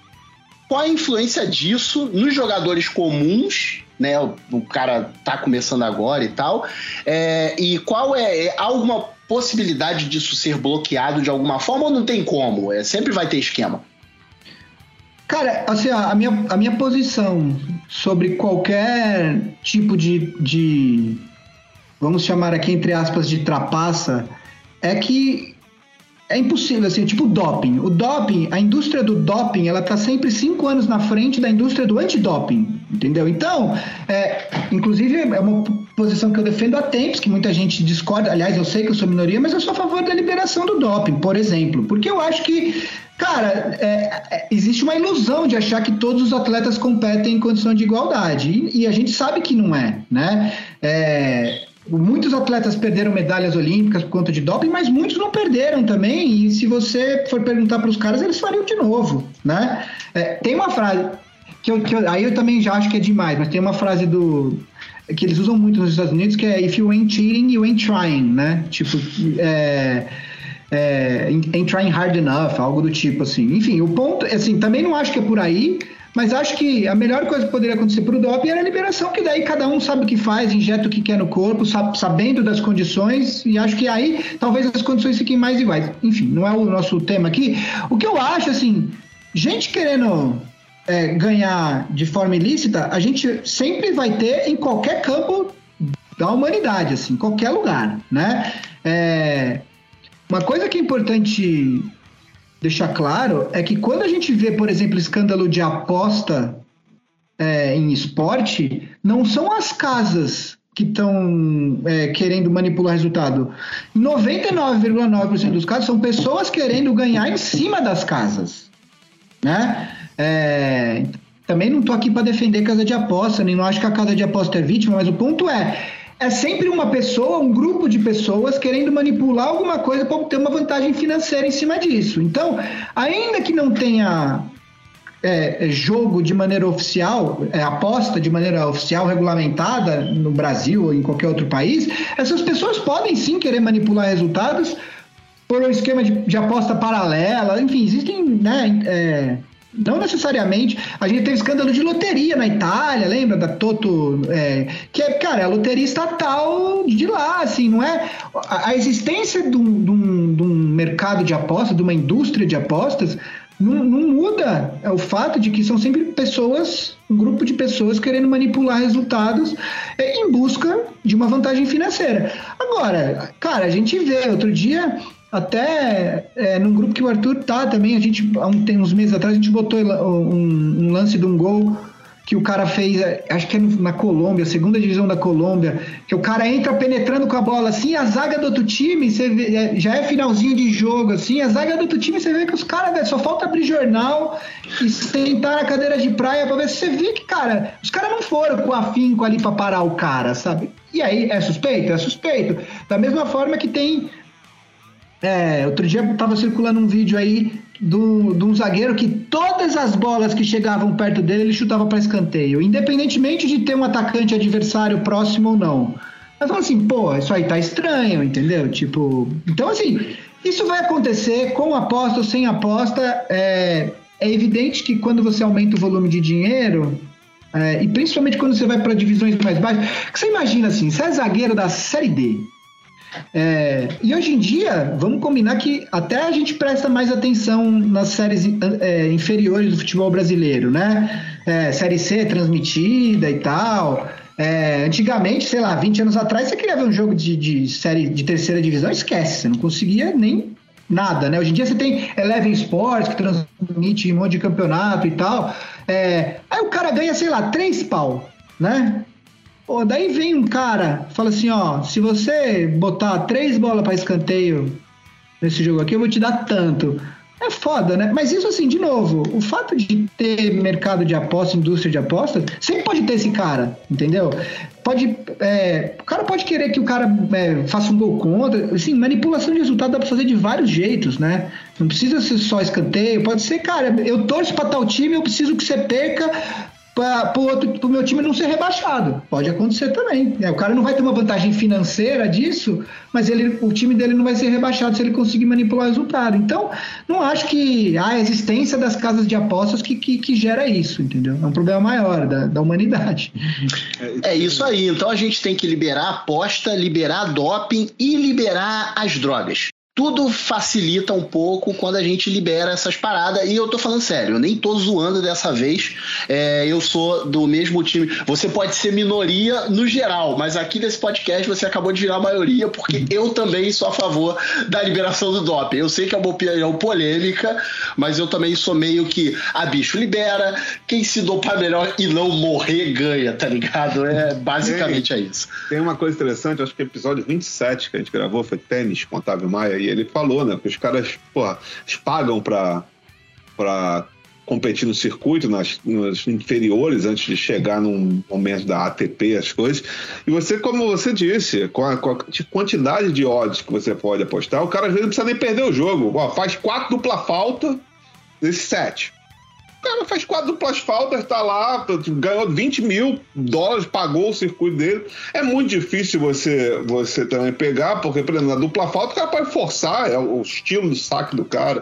S4: qual a influência disso nos jogadores comuns né? O, cara tá começando agora e tal. É, e qual é, é alguma possibilidade disso ser bloqueado de alguma forma ou não tem como? É, sempre vai ter esquema.
S5: Cara, assim, a minha, a minha posição sobre qualquer tipo de, de, vamos chamar aqui entre aspas, de trapaça, é que é impossível, assim, tipo doping. O doping, a indústria do doping, ela tá sempre cinco anos na frente da indústria do antidoping, entendeu? Então, é, inclusive, é uma posição que eu defendo há tempos, que muita gente discorda. Aliás, eu sei que eu sou minoria, mas eu sou a favor da liberação do doping, por exemplo. Porque eu acho que, cara, é, é, existe uma ilusão de achar que todos os atletas competem em condição de igualdade. E, e a gente sabe que não é, né? É, Muitos atletas perderam medalhas olímpicas por conta de doping, mas muitos não perderam também. E se você for perguntar para os caras, eles fariam de novo, né? É, tem uma frase que, eu, que eu, aí eu também já acho que é demais, mas tem uma frase do que eles usam muito nos Estados Unidos que é if you ain't cheating, you ain't trying, né? Tipo, é, é, ain't trying hard enough, algo do tipo assim. Enfim, o ponto, assim, também não acho que é por aí, mas acho que a melhor coisa que poderia acontecer para o doping era a liberação, que daí cada um sabe o que faz, injeta o que quer no corpo, sabendo das condições, e acho que aí talvez as condições fiquem mais iguais. Enfim, não é o nosso tema aqui. O que eu acho, assim, gente querendo é, ganhar de forma ilícita, a gente sempre vai ter em qualquer campo da humanidade, assim, qualquer lugar, né? É, uma coisa que é importante deixar claro é que quando a gente vê, por exemplo, escândalo de aposta é, em esporte, não são as casas que estão é, querendo manipular resultado. 99,9% dos casos são pessoas querendo ganhar em cima das casas. Né? É, também não estou aqui para defender casa de aposta, nem não acho que a casa de aposta é vítima, mas o ponto é é sempre uma pessoa, um grupo de pessoas querendo manipular alguma coisa para obter uma vantagem financeira em cima disso. Então, ainda que não tenha é, jogo de maneira oficial, é, aposta de maneira oficial, regulamentada no Brasil ou em qualquer outro país, essas pessoas podem sim querer manipular resultados por um esquema de, de aposta paralela. Enfim, existem né, é, não necessariamente. A gente tem escândalo de loteria na Itália, lembra da Toto? É, que é, cara, é a loteria estatal de lá, assim, não é? A, a existência de um, de, um, de um, mercado de apostas, de uma indústria de apostas, não, não muda é o fato de que são sempre pessoas, um grupo de pessoas querendo manipular resultados é, em busca de uma vantagem financeira. Agora, cara, a gente vê, outro dia até é, num grupo que o Arthur tá também, a gente, há um, tem uns meses atrás, a gente botou um, um lance de um gol que o cara fez, é, acho que é na Colômbia, segunda divisão da Colômbia, que o cara entra penetrando com a bola assim, a zaga do outro time, você vê, é, já é finalzinho de jogo, assim, a zaga do outro time, você vê que os caras, só falta abrir jornal e sentar na cadeira de praia pra ver se você vê que, cara, os caras não foram com afinco ali pra parar o cara, sabe? E aí, é suspeito? É suspeito. Da mesma forma que tem é, outro dia estava circulando um vídeo aí de um zagueiro que todas as bolas que chegavam perto dele ele chutava para escanteio, independentemente de ter um atacante adversário próximo ou não. Mas fala assim, pô, isso aí tá estranho, entendeu? Tipo, então assim, isso vai acontecer com aposta ou sem aposta. É, é evidente que quando você aumenta o volume de dinheiro, é, e principalmente quando você vai para divisões mais baixas, que você imagina assim, você é zagueiro da Série D, é, e hoje em dia, vamos combinar que até a gente presta mais atenção nas séries é, inferiores do futebol brasileiro, né? É, série C transmitida e tal. É, antigamente, sei lá, 20 anos atrás, você queria ver um jogo de, de série de terceira divisão, esquece, você não conseguia nem nada, né? Hoje em dia você tem Eleven Sports que transmite um monte de campeonato e tal. É, aí o cara ganha, sei lá, três pau, né? Pô, daí vem um cara, fala assim, ó, se você botar três bolas para escanteio nesse jogo aqui, eu vou te dar tanto. É foda, né? Mas isso assim, de novo, o fato de ter mercado de apostas, indústria de apostas, sempre pode ter esse cara, entendeu? Pode, é, o cara pode querer que o cara é, faça um gol contra. Assim, manipulação de resultado dá pra fazer de vários jeitos, né? Não precisa ser só escanteio, pode ser, cara, eu torço pra tal time, eu preciso que você perca para o meu time não ser rebaixado. Pode acontecer também. É, o cara não vai ter uma vantagem financeira disso, mas ele, o time dele não vai ser rebaixado se ele conseguir manipular o resultado. Então, não acho que a existência das casas de apostas que, que, que gera isso, entendeu? É um problema maior da, da humanidade.
S4: É isso aí. Então a gente tem que liberar a aposta, liberar doping e liberar as drogas tudo facilita um pouco quando a gente libera essas paradas. E eu tô falando sério, eu nem tô zoando dessa vez. É, eu sou do mesmo time. Você pode ser minoria no geral, mas aqui nesse podcast você acabou de virar maioria, porque eu também sou a favor da liberação do doping. Eu sei que é uma opinião polêmica, mas eu também sou meio que a ah, bicho libera, quem se dopar melhor e não morrer ganha, tá ligado? É basicamente
S1: tem,
S4: é isso.
S1: Tem uma coisa interessante, acho que episódio 27 que a gente gravou foi tênis com Otávio Maia e ele falou, né? Que os caras, porra, eles pagam pra, pra competir no circuito, nas, nas, inferiores, antes de chegar num momento da ATP, as coisas. E você, como você disse, com a, com a quantidade de odds que você pode apostar, o cara às vezes não precisa nem perder o jogo. Ó, faz quatro dupla falta nesse set cara faz quatro duplas faltas, tá lá, ganhou 20 mil dólares, pagou o circuito dele. É muito difícil você, você também pegar, porque, por exemplo, na dupla falta o cara pode forçar, é o estilo de saque do cara.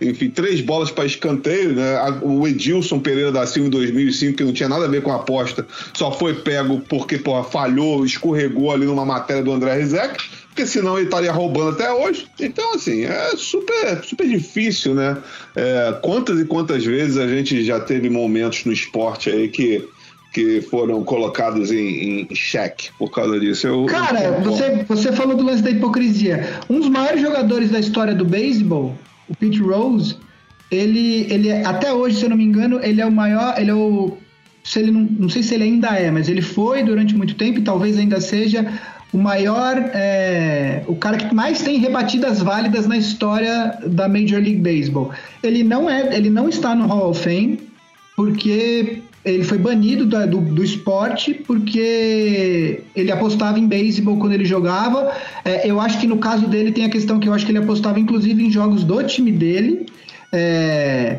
S1: Enfim, três bolas para escanteio, né? O Edilson Pereira da Silva em 2005, que não tinha nada a ver com a aposta, só foi pego porque, porra, falhou, escorregou ali numa matéria do André Rizek porque senão ele estaria roubando até hoje. Então, assim, é super, super difícil, né? É, quantas e quantas vezes a gente já teve momentos no esporte aí que, que foram colocados em, em xeque por causa disso. Eu,
S5: Cara, eu... você, você falou do lance da hipocrisia. Um dos maiores jogadores da história do beisebol, o Pete Rose, ele, ele até hoje, se eu não me engano, ele é o maior, ele é o se ele não, não sei se ele ainda é, mas ele foi durante muito tempo e talvez ainda seja o maior, é, o cara que mais tem rebatidas válidas na história da Major League Baseball. Ele não é, ele não está no Hall of Fame porque ele foi banido do, do, do esporte porque ele apostava em beisebol quando ele jogava. É, eu acho que no caso dele tem a questão que eu acho que ele apostava inclusive em jogos do time dele. É,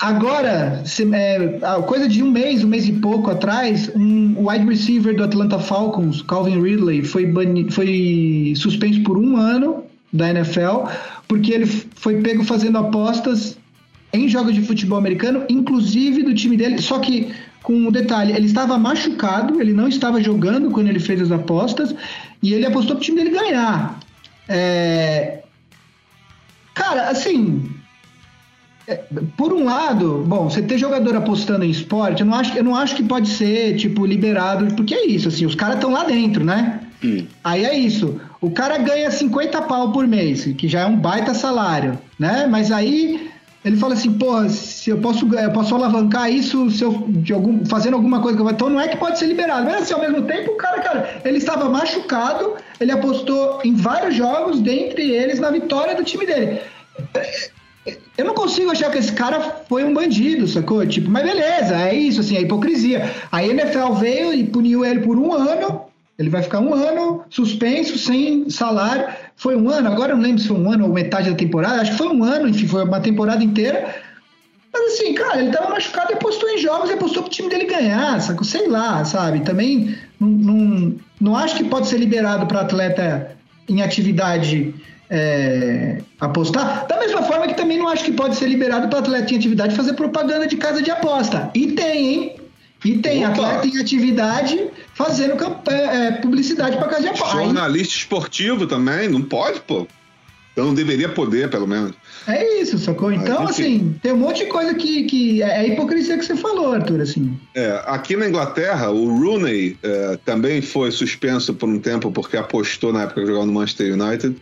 S5: Agora, se, é, coisa de um mês, um mês e pouco atrás, um wide receiver do Atlanta Falcons, Calvin Ridley, foi, foi suspenso por um ano da NFL, porque ele foi pego fazendo apostas em jogos de futebol americano, inclusive do time dele, só que com um detalhe, ele estava machucado, ele não estava jogando quando ele fez as apostas, e ele apostou para o time dele ganhar. É... Cara, assim, por um lado, bom, você ter jogador apostando em esporte, eu não acho, eu não acho que pode ser, tipo, liberado, porque é isso, assim, os caras estão lá dentro, né? Hum. Aí é isso. O cara ganha 50 pau por mês, que já é um baita salário, né? Mas aí ele fala assim, pô, se eu posso, eu posso alavancar isso se eu, de algum, fazendo alguma coisa. Então não é que pode ser liberado. Mas assim, ao mesmo tempo, o cara, cara, ele estava machucado, ele apostou em vários jogos, dentre eles na vitória do time dele eu não consigo achar que esse cara foi um bandido, sacou? Tipo, mas beleza, é isso, assim, é hipocrisia. A NFL veio e puniu ele por um ano, ele vai ficar um ano suspenso, sem salário. foi um ano, agora não lembro se foi um ano ou metade da temporada, acho que foi um ano, enfim, foi uma temporada inteira. Mas assim, cara, ele tava machucado e apostou em jogos e apostou pro time dele ganhar, saco? Sei lá, sabe? Também não, não, não acho que pode ser liberado para atleta em atividade é, apostar. Da mesma forma que também não acho que pode ser liberado para atleta em atividade fazer propaganda de casa de aposta. E tem, hein? E tem Opa. atleta em atividade fazendo é, é publicidade para casa de aposta.
S1: Jornalista esportivo também, não pode, pô. Então não deveria poder, pelo menos.
S5: É isso, sacou? Então, Mas, assim, tem um monte de coisa que, que é a hipocrisia que você falou, Arthur, assim.
S1: É, aqui na Inglaterra, o Rooney é, também foi suspenso por um tempo porque apostou na época que jogava no Manchester United.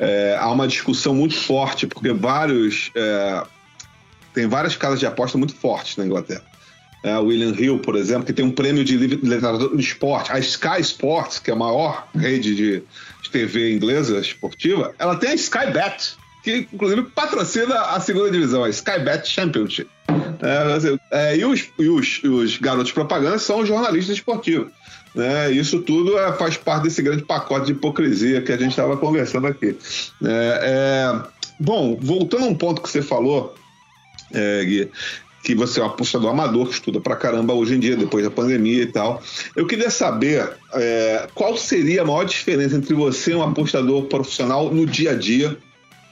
S1: É, há uma discussão muito forte, porque vários. É, tem várias casas de aposta muito fortes na Inglaterra. É, William Hill, por exemplo, que tem um prêmio de literatura de esporte. A Sky Sports, que é a maior rede de, de TV inglesa esportiva, ela tem a Sky Bet, que inclusive patrocina a segunda divisão, a Sky Bet Championship. É, é, e, os, e, os, e os garotos propaganda são jornalistas esportivos. Né? Isso tudo é, faz parte desse grande pacote de hipocrisia que a gente estava conversando aqui. É, é, bom, voltando a um ponto que você falou, é, Gui, que você é um apostador amador que estuda pra caramba hoje em dia, depois da pandemia e tal. Eu queria saber é, qual seria a maior diferença entre você e um apostador profissional no dia a dia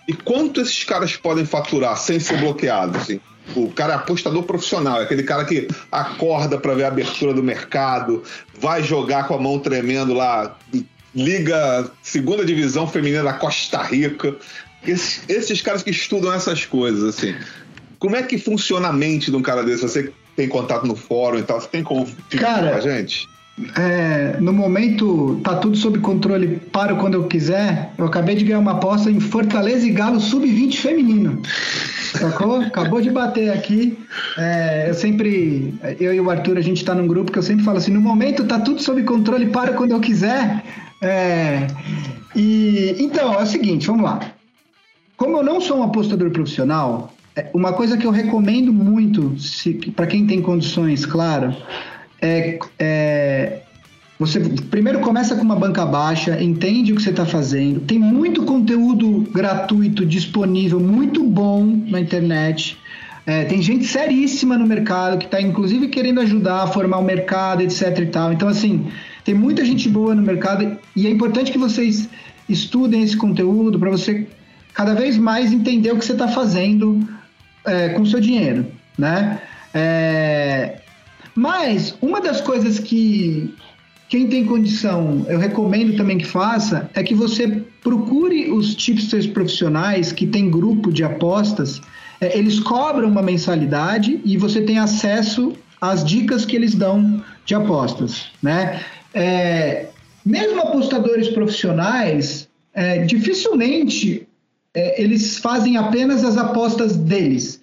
S1: e quanto esses caras podem faturar sem ser bloqueados, assim? O cara é apostador profissional, é aquele cara que acorda para ver a abertura do mercado, vai jogar com a mão tremendo lá, liga segunda divisão feminina da Costa Rica. Esses, esses caras que estudam essas coisas, assim. Como é que funciona a mente de um cara desse? Você tem contato no fórum e tal, você tem como
S5: cara, com a gente? É, no momento tá tudo sob controle, paro quando eu quiser. Eu acabei de ganhar uma aposta em Fortaleza e Galo Sub-20 feminino. Sacou? Acabou de bater aqui. É, eu sempre, eu e o Arthur, a gente tá num grupo que eu sempre falo assim: no momento tá tudo sob controle, para quando eu quiser. É, e então, é o seguinte, vamos lá. Como eu não sou um apostador profissional, é, uma coisa que eu recomendo muito, para quem tem condições, claro, é, é, você primeiro começa com uma banca baixa, entende o que você está fazendo. Tem muito conteúdo gratuito disponível, muito bom na internet. É, tem gente seríssima no mercado que está inclusive querendo ajudar a formar o mercado, etc. e tal. Então, assim, tem muita gente boa no mercado e é importante que vocês estudem esse conteúdo para você cada vez mais entender o que você está fazendo é, com o seu dinheiro, né? É, mas uma das coisas que quem tem condição, eu recomendo também que faça, é que você procure os tipsters profissionais que tem grupo de apostas. É, eles cobram uma mensalidade e você tem acesso às dicas que eles dão de apostas, né? É, mesmo apostadores profissionais, é, dificilmente é, eles fazem apenas as apostas deles.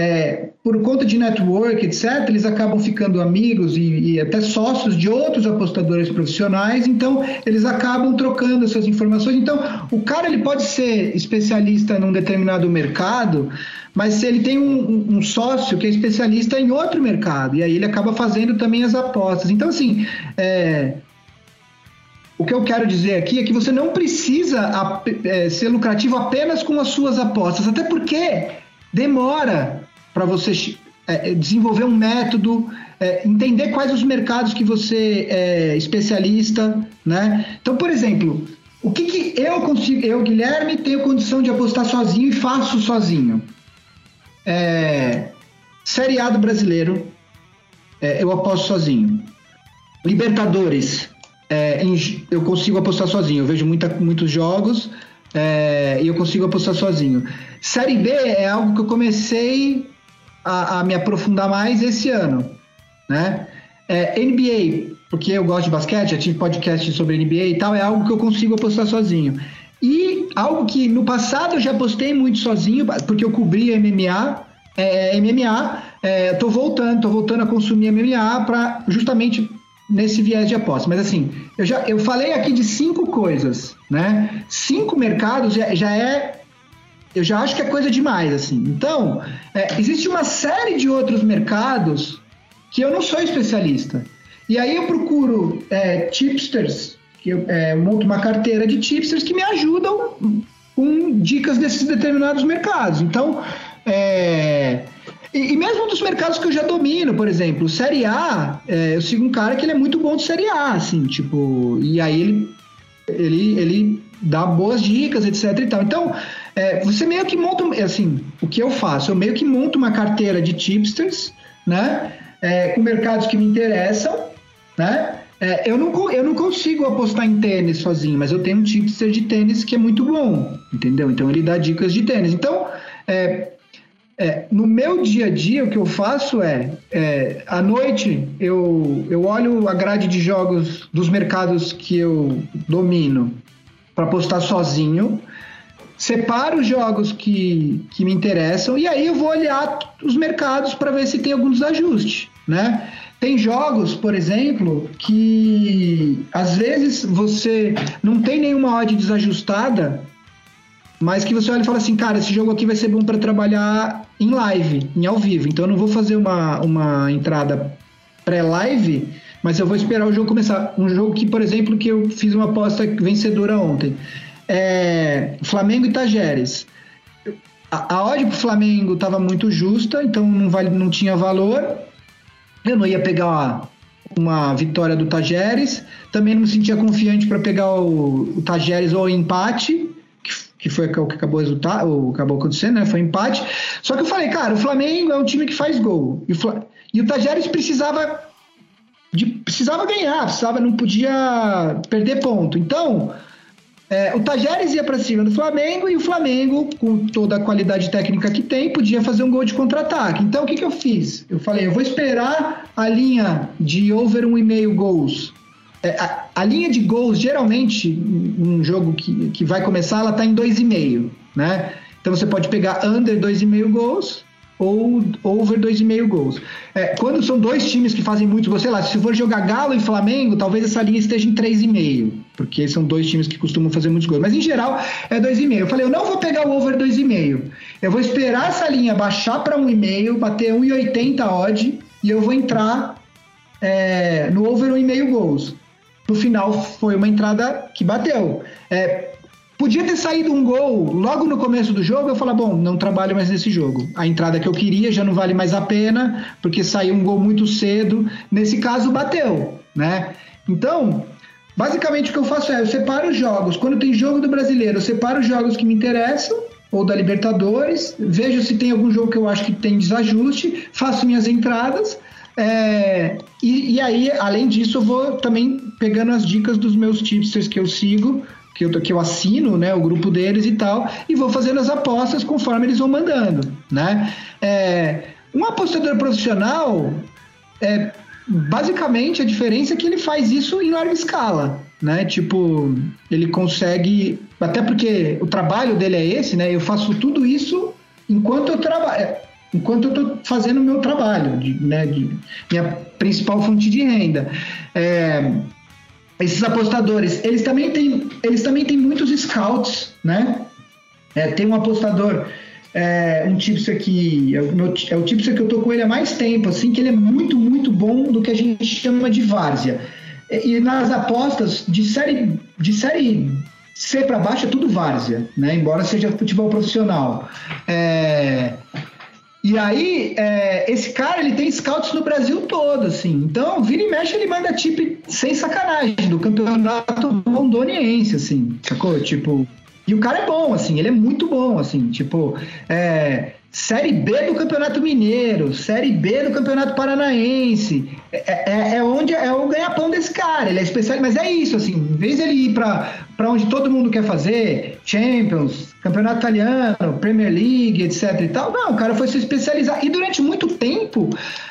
S5: É, por conta de network, etc., eles acabam ficando amigos e, e, até sócios de outros apostadores profissionais, então eles acabam trocando essas informações. Então, o cara ele pode ser especialista num determinado mercado, mas se ele tem um, um, sócio que é especialista em outro mercado, e aí ele acaba fazendo também as apostas. Então, assim, é, o que eu quero dizer aqui é que você não precisa é, ser lucrativo apenas com as suas apostas, até porque demora para você é, é, desenvolver um método, é, entender quais os mercados que você é especialista, né? Então, por exemplo, o que, que eu consigo, eu, Guilherme, tenho condição de apostar sozinho e faço sozinho? É, Série A do brasileiro, é, eu aposto sozinho. Libertadores, é, em, eu consigo apostar sozinho. Eu vejo muita, muitos jogos é, e eu consigo apostar sozinho. Série B é algo que eu comecei a, a me aprofundar mais esse ano, né? É, NBA, porque eu gosto de basquete, já tive podcast sobre NBA e tal, é algo que eu consigo apostar sozinho. E algo que no passado eu já apostei muito sozinho, porque eu cobria MMA, é, MMA, é, tô voltando, tô voltando a consumir MMA para justamente nesse viés de aposta. Mas assim, eu já eu falei aqui de cinco coisas, né? Cinco mercados já, já é eu já acho que é coisa demais, assim. Então, é, existe uma série de outros mercados que eu não sou especialista. E aí eu procuro é, tipsters que eu é, monto uma carteira de tipsters que me ajudam com dicas desses determinados mercados. Então, é, e, e, mesmo dos mercados que eu já domino, por exemplo, Série A, é, eu sigo um cara que ele é muito bom de Série A, assim, tipo, e aí ele, ele, ele dá boas dicas, etc e tal. Então, é, você meio que monta, assim, o que eu faço? Eu meio que monto uma carteira de tipsters, né, é, com mercados que me interessam, né, é, eu, não, eu não consigo apostar em tênis sozinho, mas eu tenho um tipster de tênis que é muito bom, entendeu? Então ele dá dicas de tênis. Então, é, é, no meu dia a dia, o que eu faço é, é, à noite, eu, eu olho a grade de jogos dos mercados que eu domino para apostar sozinho, separo os jogos que, que me interessam e aí eu vou olhar os mercados para ver se tem algum desajuste, né? Tem jogos, por exemplo, que às vezes você não tem nenhuma odd desajustada, mas que você olha e fala assim, cara, esse jogo aqui vai ser bom para trabalhar em live, em ao vivo. Então eu não vou fazer uma, uma entrada pré-live, mas eu vou esperar o jogo começar. Um jogo que, por exemplo, que eu fiz uma aposta vencedora ontem. É Flamengo e Tajeres. A, a odd pro Flamengo estava muito justa, então não, vale, não tinha valor. Eu não ia pegar uma, uma vitória do Tajeres, também não me sentia confiante para pegar o, o Tajeres ou o empate, que, que foi o que acabou, resultar, ou acabou acontecendo, né? Foi empate. Só que eu falei, cara, o Flamengo é um time que faz gol. E o, e o Tajeres precisava precisava ganhar, precisava, não podia perder ponto. Então, é, o Tajeres ia para cima do Flamengo e o Flamengo, com toda a qualidade técnica que tem, podia fazer um gol de contra-ataque. Então, o que, que eu fiz? Eu falei, eu vou esperar a linha de over 1,5 gols. É, a, a, linha de gols, geralmente, um jogo que, que vai começar, ela está em 2,5, né? Então, você pode pegar under 2,5 gols ou over 2,5 gols. É, quando são dois times que fazem muito gols, sei lá, se for jogar Galo e Flamengo, talvez essa linha esteja em 3,5, porque são dois times que costumam fazer muitos gols. Mas em geral é 2,5. Eu falei, eu não vou pegar o over 2,5. Eu vou esperar essa linha baixar para 1,5, bater 1,80 odd e eu vou entrar é, no over 1,5 gols. No final foi uma entrada que bateu. É, Podia ter saído um gol logo no começo do jogo, eu falar, bom, não trabalho mais nesse jogo. A entrada que eu queria já não vale mais a pena, porque saiu um gol muito cedo. Nesse caso, bateu, né? Então, basicamente o que eu faço é, eu separo os jogos. Quando tem jogo do brasileiro, eu separo os jogos que me interessam, ou da Libertadores, vejo se tem algum jogo que eu acho que tem desajuste, faço minhas entradas. É, e, e, aí, além disso, eu vou também pegando as dicas dos meus tipsters que eu sigo que eu, que eu assino, né, o grupo deles e tal, e vou fazendo as apostas conforme eles vão mandando, né? É, um apostador profissional, é, basicamente a diferença é que ele faz isso em larga escala, né? Tipo, ele consegue, até porque o trabalho dele é esse, né? Eu faço tudo isso enquanto eu trabalho, enquanto eu estou fazendo o meu trabalho, de, né? De, minha principal fonte de renda. É, esses apostadores, eles também têm, eles também têm muitos scouts, né? É, tem um apostador, é, um tipster que é o, meu, é o que eu tô com ele há mais tempo, assim, que ele é muito, muito bom do que a gente chama de várzea. E, e nas apostas de série, de série C para baixo é tudo várzea, né? Embora seja futebol profissional. É, e aí, é, esse cara, ele tem scouts no Brasil todo, assim. Então, vira e mexe, ele manda tip sem sacanagem, do campeonato rondoniense, assim, sacou? Tipo... E o cara é bom, assim, ele é muito bom, assim, tipo... É, Série B do Campeonato Mineiro, Série B do Campeonato Paranaense. É, é, é onde é o ganha-pão desse cara. Ele é especial, mas é isso, assim, em vez dele ir para onde todo mundo quer fazer, Champions, Campeonato Italiano, Premier League, etc e tal, não, o cara foi se especializar. E durante muito tempo,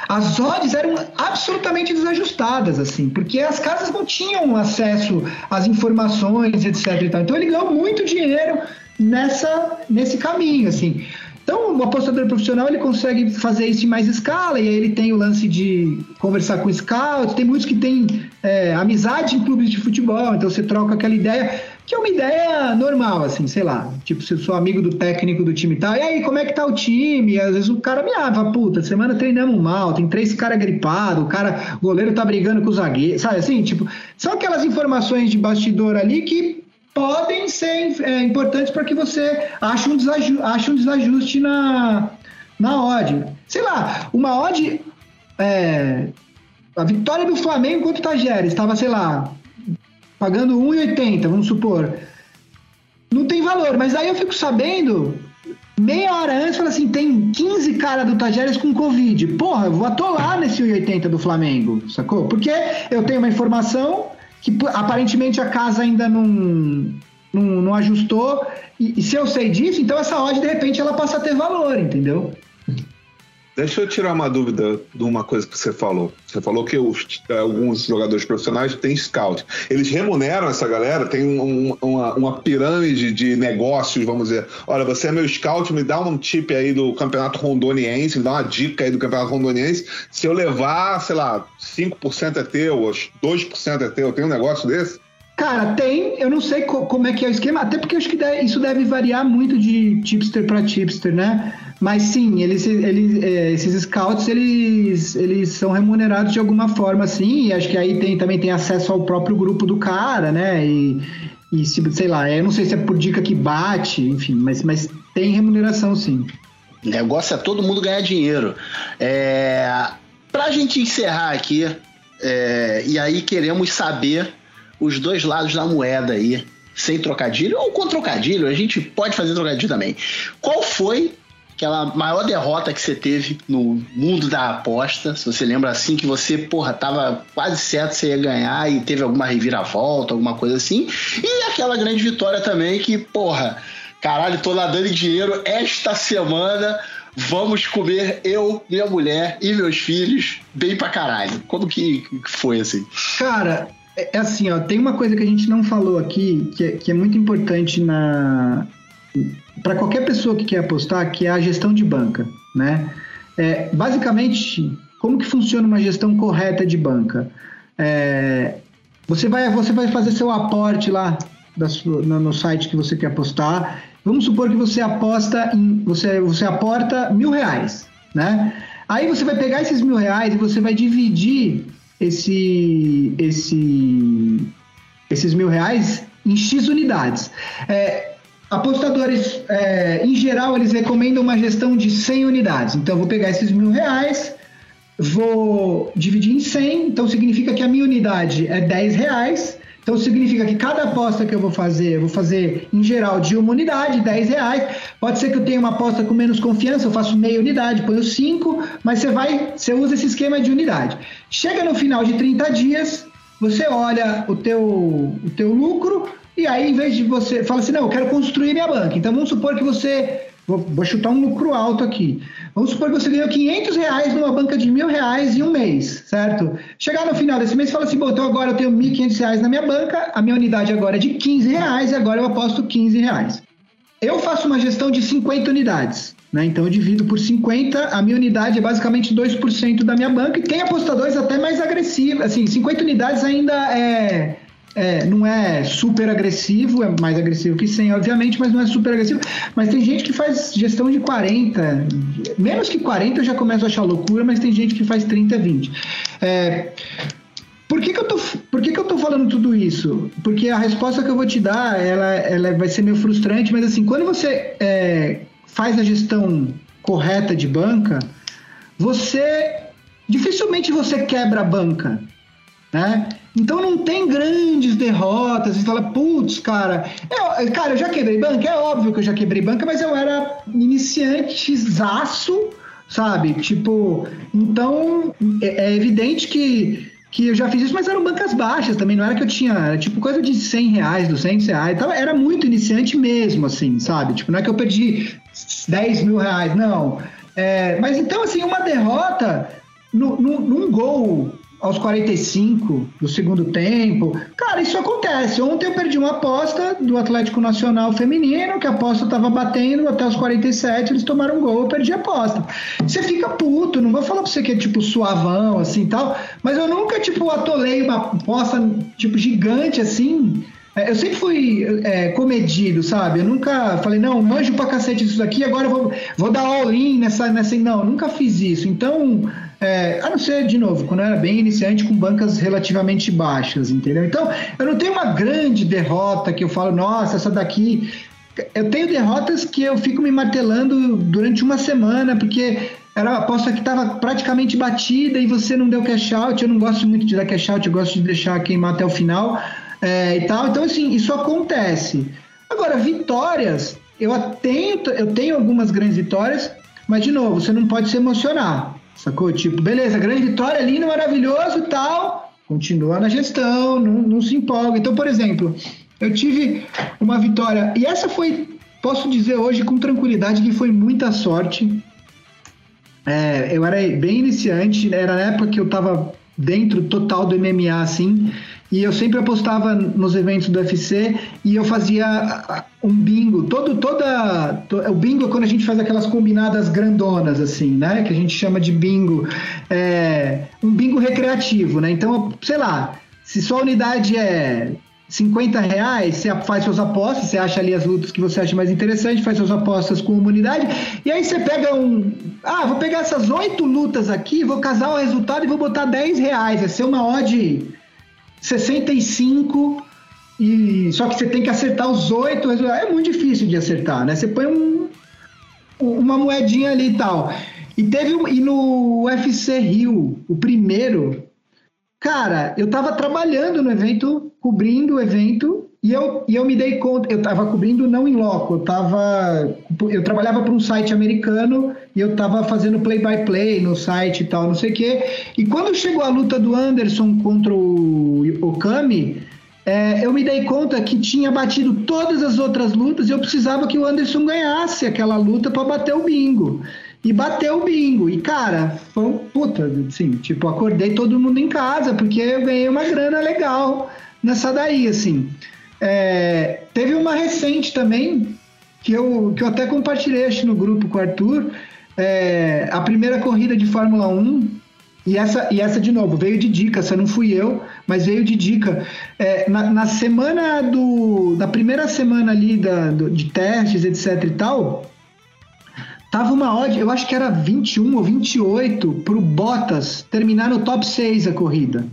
S5: as odds eram absolutamente desajustadas, assim, porque as casas não tinham acesso às informações, etc e tal. Então ele ganhou muito dinheiro nessa, nesse caminho, assim. Então, o apostador profissional ele consegue fazer isso em mais escala, e aí ele tem o lance de conversar com scouts. Tem muitos que têm é, amizade em clubes de futebol, então você troca aquela ideia. Que é uma ideia normal, assim, sei lá. Tipo, se eu sou amigo do técnico do time e tal, e aí, como é que tá o time? Às vezes o cara me fala, puta, semana treinamos mal, tem três caras gripados, o cara, o goleiro tá brigando com o zagueiro, sabe assim? Tipo, são aquelas informações de bastidor ali que podem ser é, importantes para que você ache um, desaju ache um desajuste na, na odd. Sei lá, uma odd. É, a vitória do Flamengo contra o Tajeres estava, sei lá, pagando 1,80, vamos supor. Não tem valor, mas aí eu fico sabendo, meia hora antes, fala assim: tem 15 caras do Tajeres com Covid. Porra, eu vou atolar nesse 1,80 do Flamengo, sacou? Porque eu tenho uma informação que aparentemente a casa ainda não, não, não ajustou. E, e, se eu sei disso, então essa odd de repente ela passa a ter valor, entendeu?
S1: Deixa eu tirar uma dúvida de uma coisa que você falou. Você falou que os, alguns jogadores profissionais têm scout. Eles remuneram essa galera? Tem um, uma, uma, pirâmide de negócios, vamos dizer. Olha, você é meu scout, me dá um tip aí do campeonato rondoniense, me dá uma dica aí do campeonato rondoniense. Se eu levar, sei lá, 5% é teu, 2% é teu, tem um negócio desse?
S5: Cara, tem. Eu não sei co como é que é o esquema, até porque acho que isso deve variar muito de tipster para tipster, né? Mas sim, eles, eles, é, esses scouts eles, eles são remunerados de alguma forma, sim. E acho que aí tem, também tem acesso ao próprio grupo do cara, né? E, e se, sei lá, eu não sei se é por dica que bate, enfim, mas, mas tem remuneração, sim.
S4: O negócio é todo mundo ganhar dinheiro. É, pra gente encerrar aqui, é, e aí queremos saber os dois lados da moeda aí, sem trocadilho ou com trocadilho, a gente pode fazer trocadilho também. Qual foi aquela maior derrota que você teve no mundo da aposta? Se você lembra assim que você, porra, tava quase certo que você ia ganhar e teve alguma reviravolta, alguma coisa assim. E aquela grande vitória também que, porra, caralho, tô nadando em dinheiro esta semana. Vamos comer eu, minha mulher e meus filhos bem pra caralho. Como que foi assim?
S5: Cara, é, é assim, ó, tem uma coisa que a gente não falou aqui que é, que é muito importante na para qualquer pessoa que quer apostar, que é a gestão de banca, né? É, basicamente, como que funciona uma gestão correta de banca? É, você vai você vai fazer seu aporte lá sua, no, no, site que você quer apostar. Vamos supor que você aposta em você você aporta mil reais, né? Aí você vai pegar esses mil reais e você vai dividir esse, esse, esses mil reais em X unidades. É, apostadores, é, em geral, eles recomendam uma gestão de 100 unidades. Então, eu vou pegar esses mil reais, vou dividir em 100, então significa que a minha unidade é 10 reais. Então significa que cada aposta que eu vou fazer, eu vou fazer em geral de uma unidade, 10 reais. Pode ser que eu tenha uma aposta com menos confiança, eu faço meia unidade, ponho 5, mas você vai, você usa esse esquema de unidade. Chega no final de 30 dias, você olha o teu, o teu lucro e aí em vez de você fala assim, não, eu quero construir minha banca. Então vamos supor que você Vou, vou, chutar um lucro alto aqui. Vamos supor que você ganhou 500 reais numa banca de mil reais em um mês, certo? Chegar no final desse mês fala assim, bom, então agora eu tenho 1.500 reais na minha banca, a minha unidade agora é de 15 reais e agora eu aposto 15 reais. Eu faço uma gestão de 50 unidades, né? Então eu divido por 50, a minha unidade é basicamente 2% da minha banca e tem apostadores até mais agressivos, assim, 50 unidades ainda é é, não é super agressivo, é mais agressivo que 100, obviamente, mas não é super agressivo. Mas tem gente que faz gestão de 40, menos que 40 eu já começo a achar loucura, mas tem gente que faz 30, 20. É, por que, que, eu tô, por que, que eu tô falando tudo isso? Porque a resposta que eu vou te dar, ela, ela vai ser meio frustrante, mas assim, quando você é, faz a gestão correta de banca, você dificilmente você quebra a banca, né? Então não tem grandes derrotas. Você fala, putz, cara, é, cara, eu já quebrei banca, é óbvio que eu já quebrei banca, mas eu era iniciante zaço, sabe? Tipo, então é, é, evidente que, que eu já fiz isso, mas eram bancas baixas também, não era que eu tinha, era tipo coisa de 100 reais, 200 reais, então era muito iniciante mesmo, assim, sabe? Tipo, não é que eu perdi 10 mil reais, não. É, mas então, assim, uma derrota no, no, num gol aos 45 do segundo tempo. Cara, isso acontece. Ontem eu perdi uma aposta do Atlético Nacional Feminino, que a aposta estava batendo até os 47, eles tomaram um gol, eu perdi a aposta. Você fica puto, não vou falar pra você que é tipo suavão, assim tal, mas eu nunca, tipo, atolei uma aposta, tipo, gigante assim. É, eu sempre fui é, comedido, sabe? Eu nunca falei, não, manjo pra cacete isso daqui, agora eu vou, vou dar all-in nessa, nessa. Não, nunca fiz isso. Então, é, a não ser, de novo, quando eu era bem iniciante com bancas relativamente baixas, entendeu? Então, eu não tenho uma grande derrota que eu falo, nossa, essa daqui. Eu tenho derrotas que eu fico me martelando durante uma semana, porque era uma aposta que estava praticamente batida e você não deu cash out. Eu não gosto muito de dar cash out, eu gosto de deixar queimar até o final é, e tal. Então, assim, isso acontece. Agora, vitórias, eu eu tenho algumas grandes vitórias, mas, de novo, você não pode se emocionar, sacou? Tipo, beleza, grande vitória, lindo, maravilhoso e tal, continua na gestão, não, não se empolga. Então, por exemplo, eu tive uma vitória, e essa foi, posso dizer hoje com tranquilidade, que foi muita sorte. É, eu era bem iniciante, era na época que eu estava dentro total do MMA, assim, e eu sempre apostava nos eventos do UFC e eu fazia um bingo. Todo, toda, o bingo é quando a gente faz aquelas combinadas grandonas, assim, né? Que a gente chama de bingo. É, um bingo recreativo, né? Então, sei lá, se sua unidade é 50 reais, você faz suas apostas, você acha ali as lutas que você acha mais interessante, faz suas apostas com uma unidade, e aí você pega um. Ah, vou pegar essas oito lutas aqui, vou casar o resultado e vou botar 10 reais. Vai ser uma odd 65 e só que você tem que acertar os oito. É muito difícil de acertar, né? Você põe um, uma moedinha ali e tal. E teve e no UFC Rio, o primeiro, cara, eu tava trabalhando no evento, cobrindo o evento, e eu, e eu me dei conta, eu estava cobrindo não em loco, eu tava, eu trabalhava para um site americano e eu estava fazendo play by play no site e tal, não sei o quê. E quando chegou a luta do Anderson contra o Okami, é, eu me dei conta que tinha batido todas as outras lutas e eu precisava que o Anderson ganhasse aquela luta para bater o bingo. E bateu o bingo. E, cara, foi um puta, assim, tipo, acordei todo mundo em casa, porque eu ganhei uma grana legal nessa daí, assim. É, teve uma recente também, que eu, que eu até compartilhei acho, no grupo com o Arthur, é, a primeira corrida de Fórmula 1, e essa, e essa de novo, veio de dica, essa não fui eu, mas veio de dica. É, na, na, semana do. Da primeira semana ali da, do, de testes, etc e tal, tava uma odd, eu acho que era 21 ou 28 pro Bottas terminar no top 6 a corrida.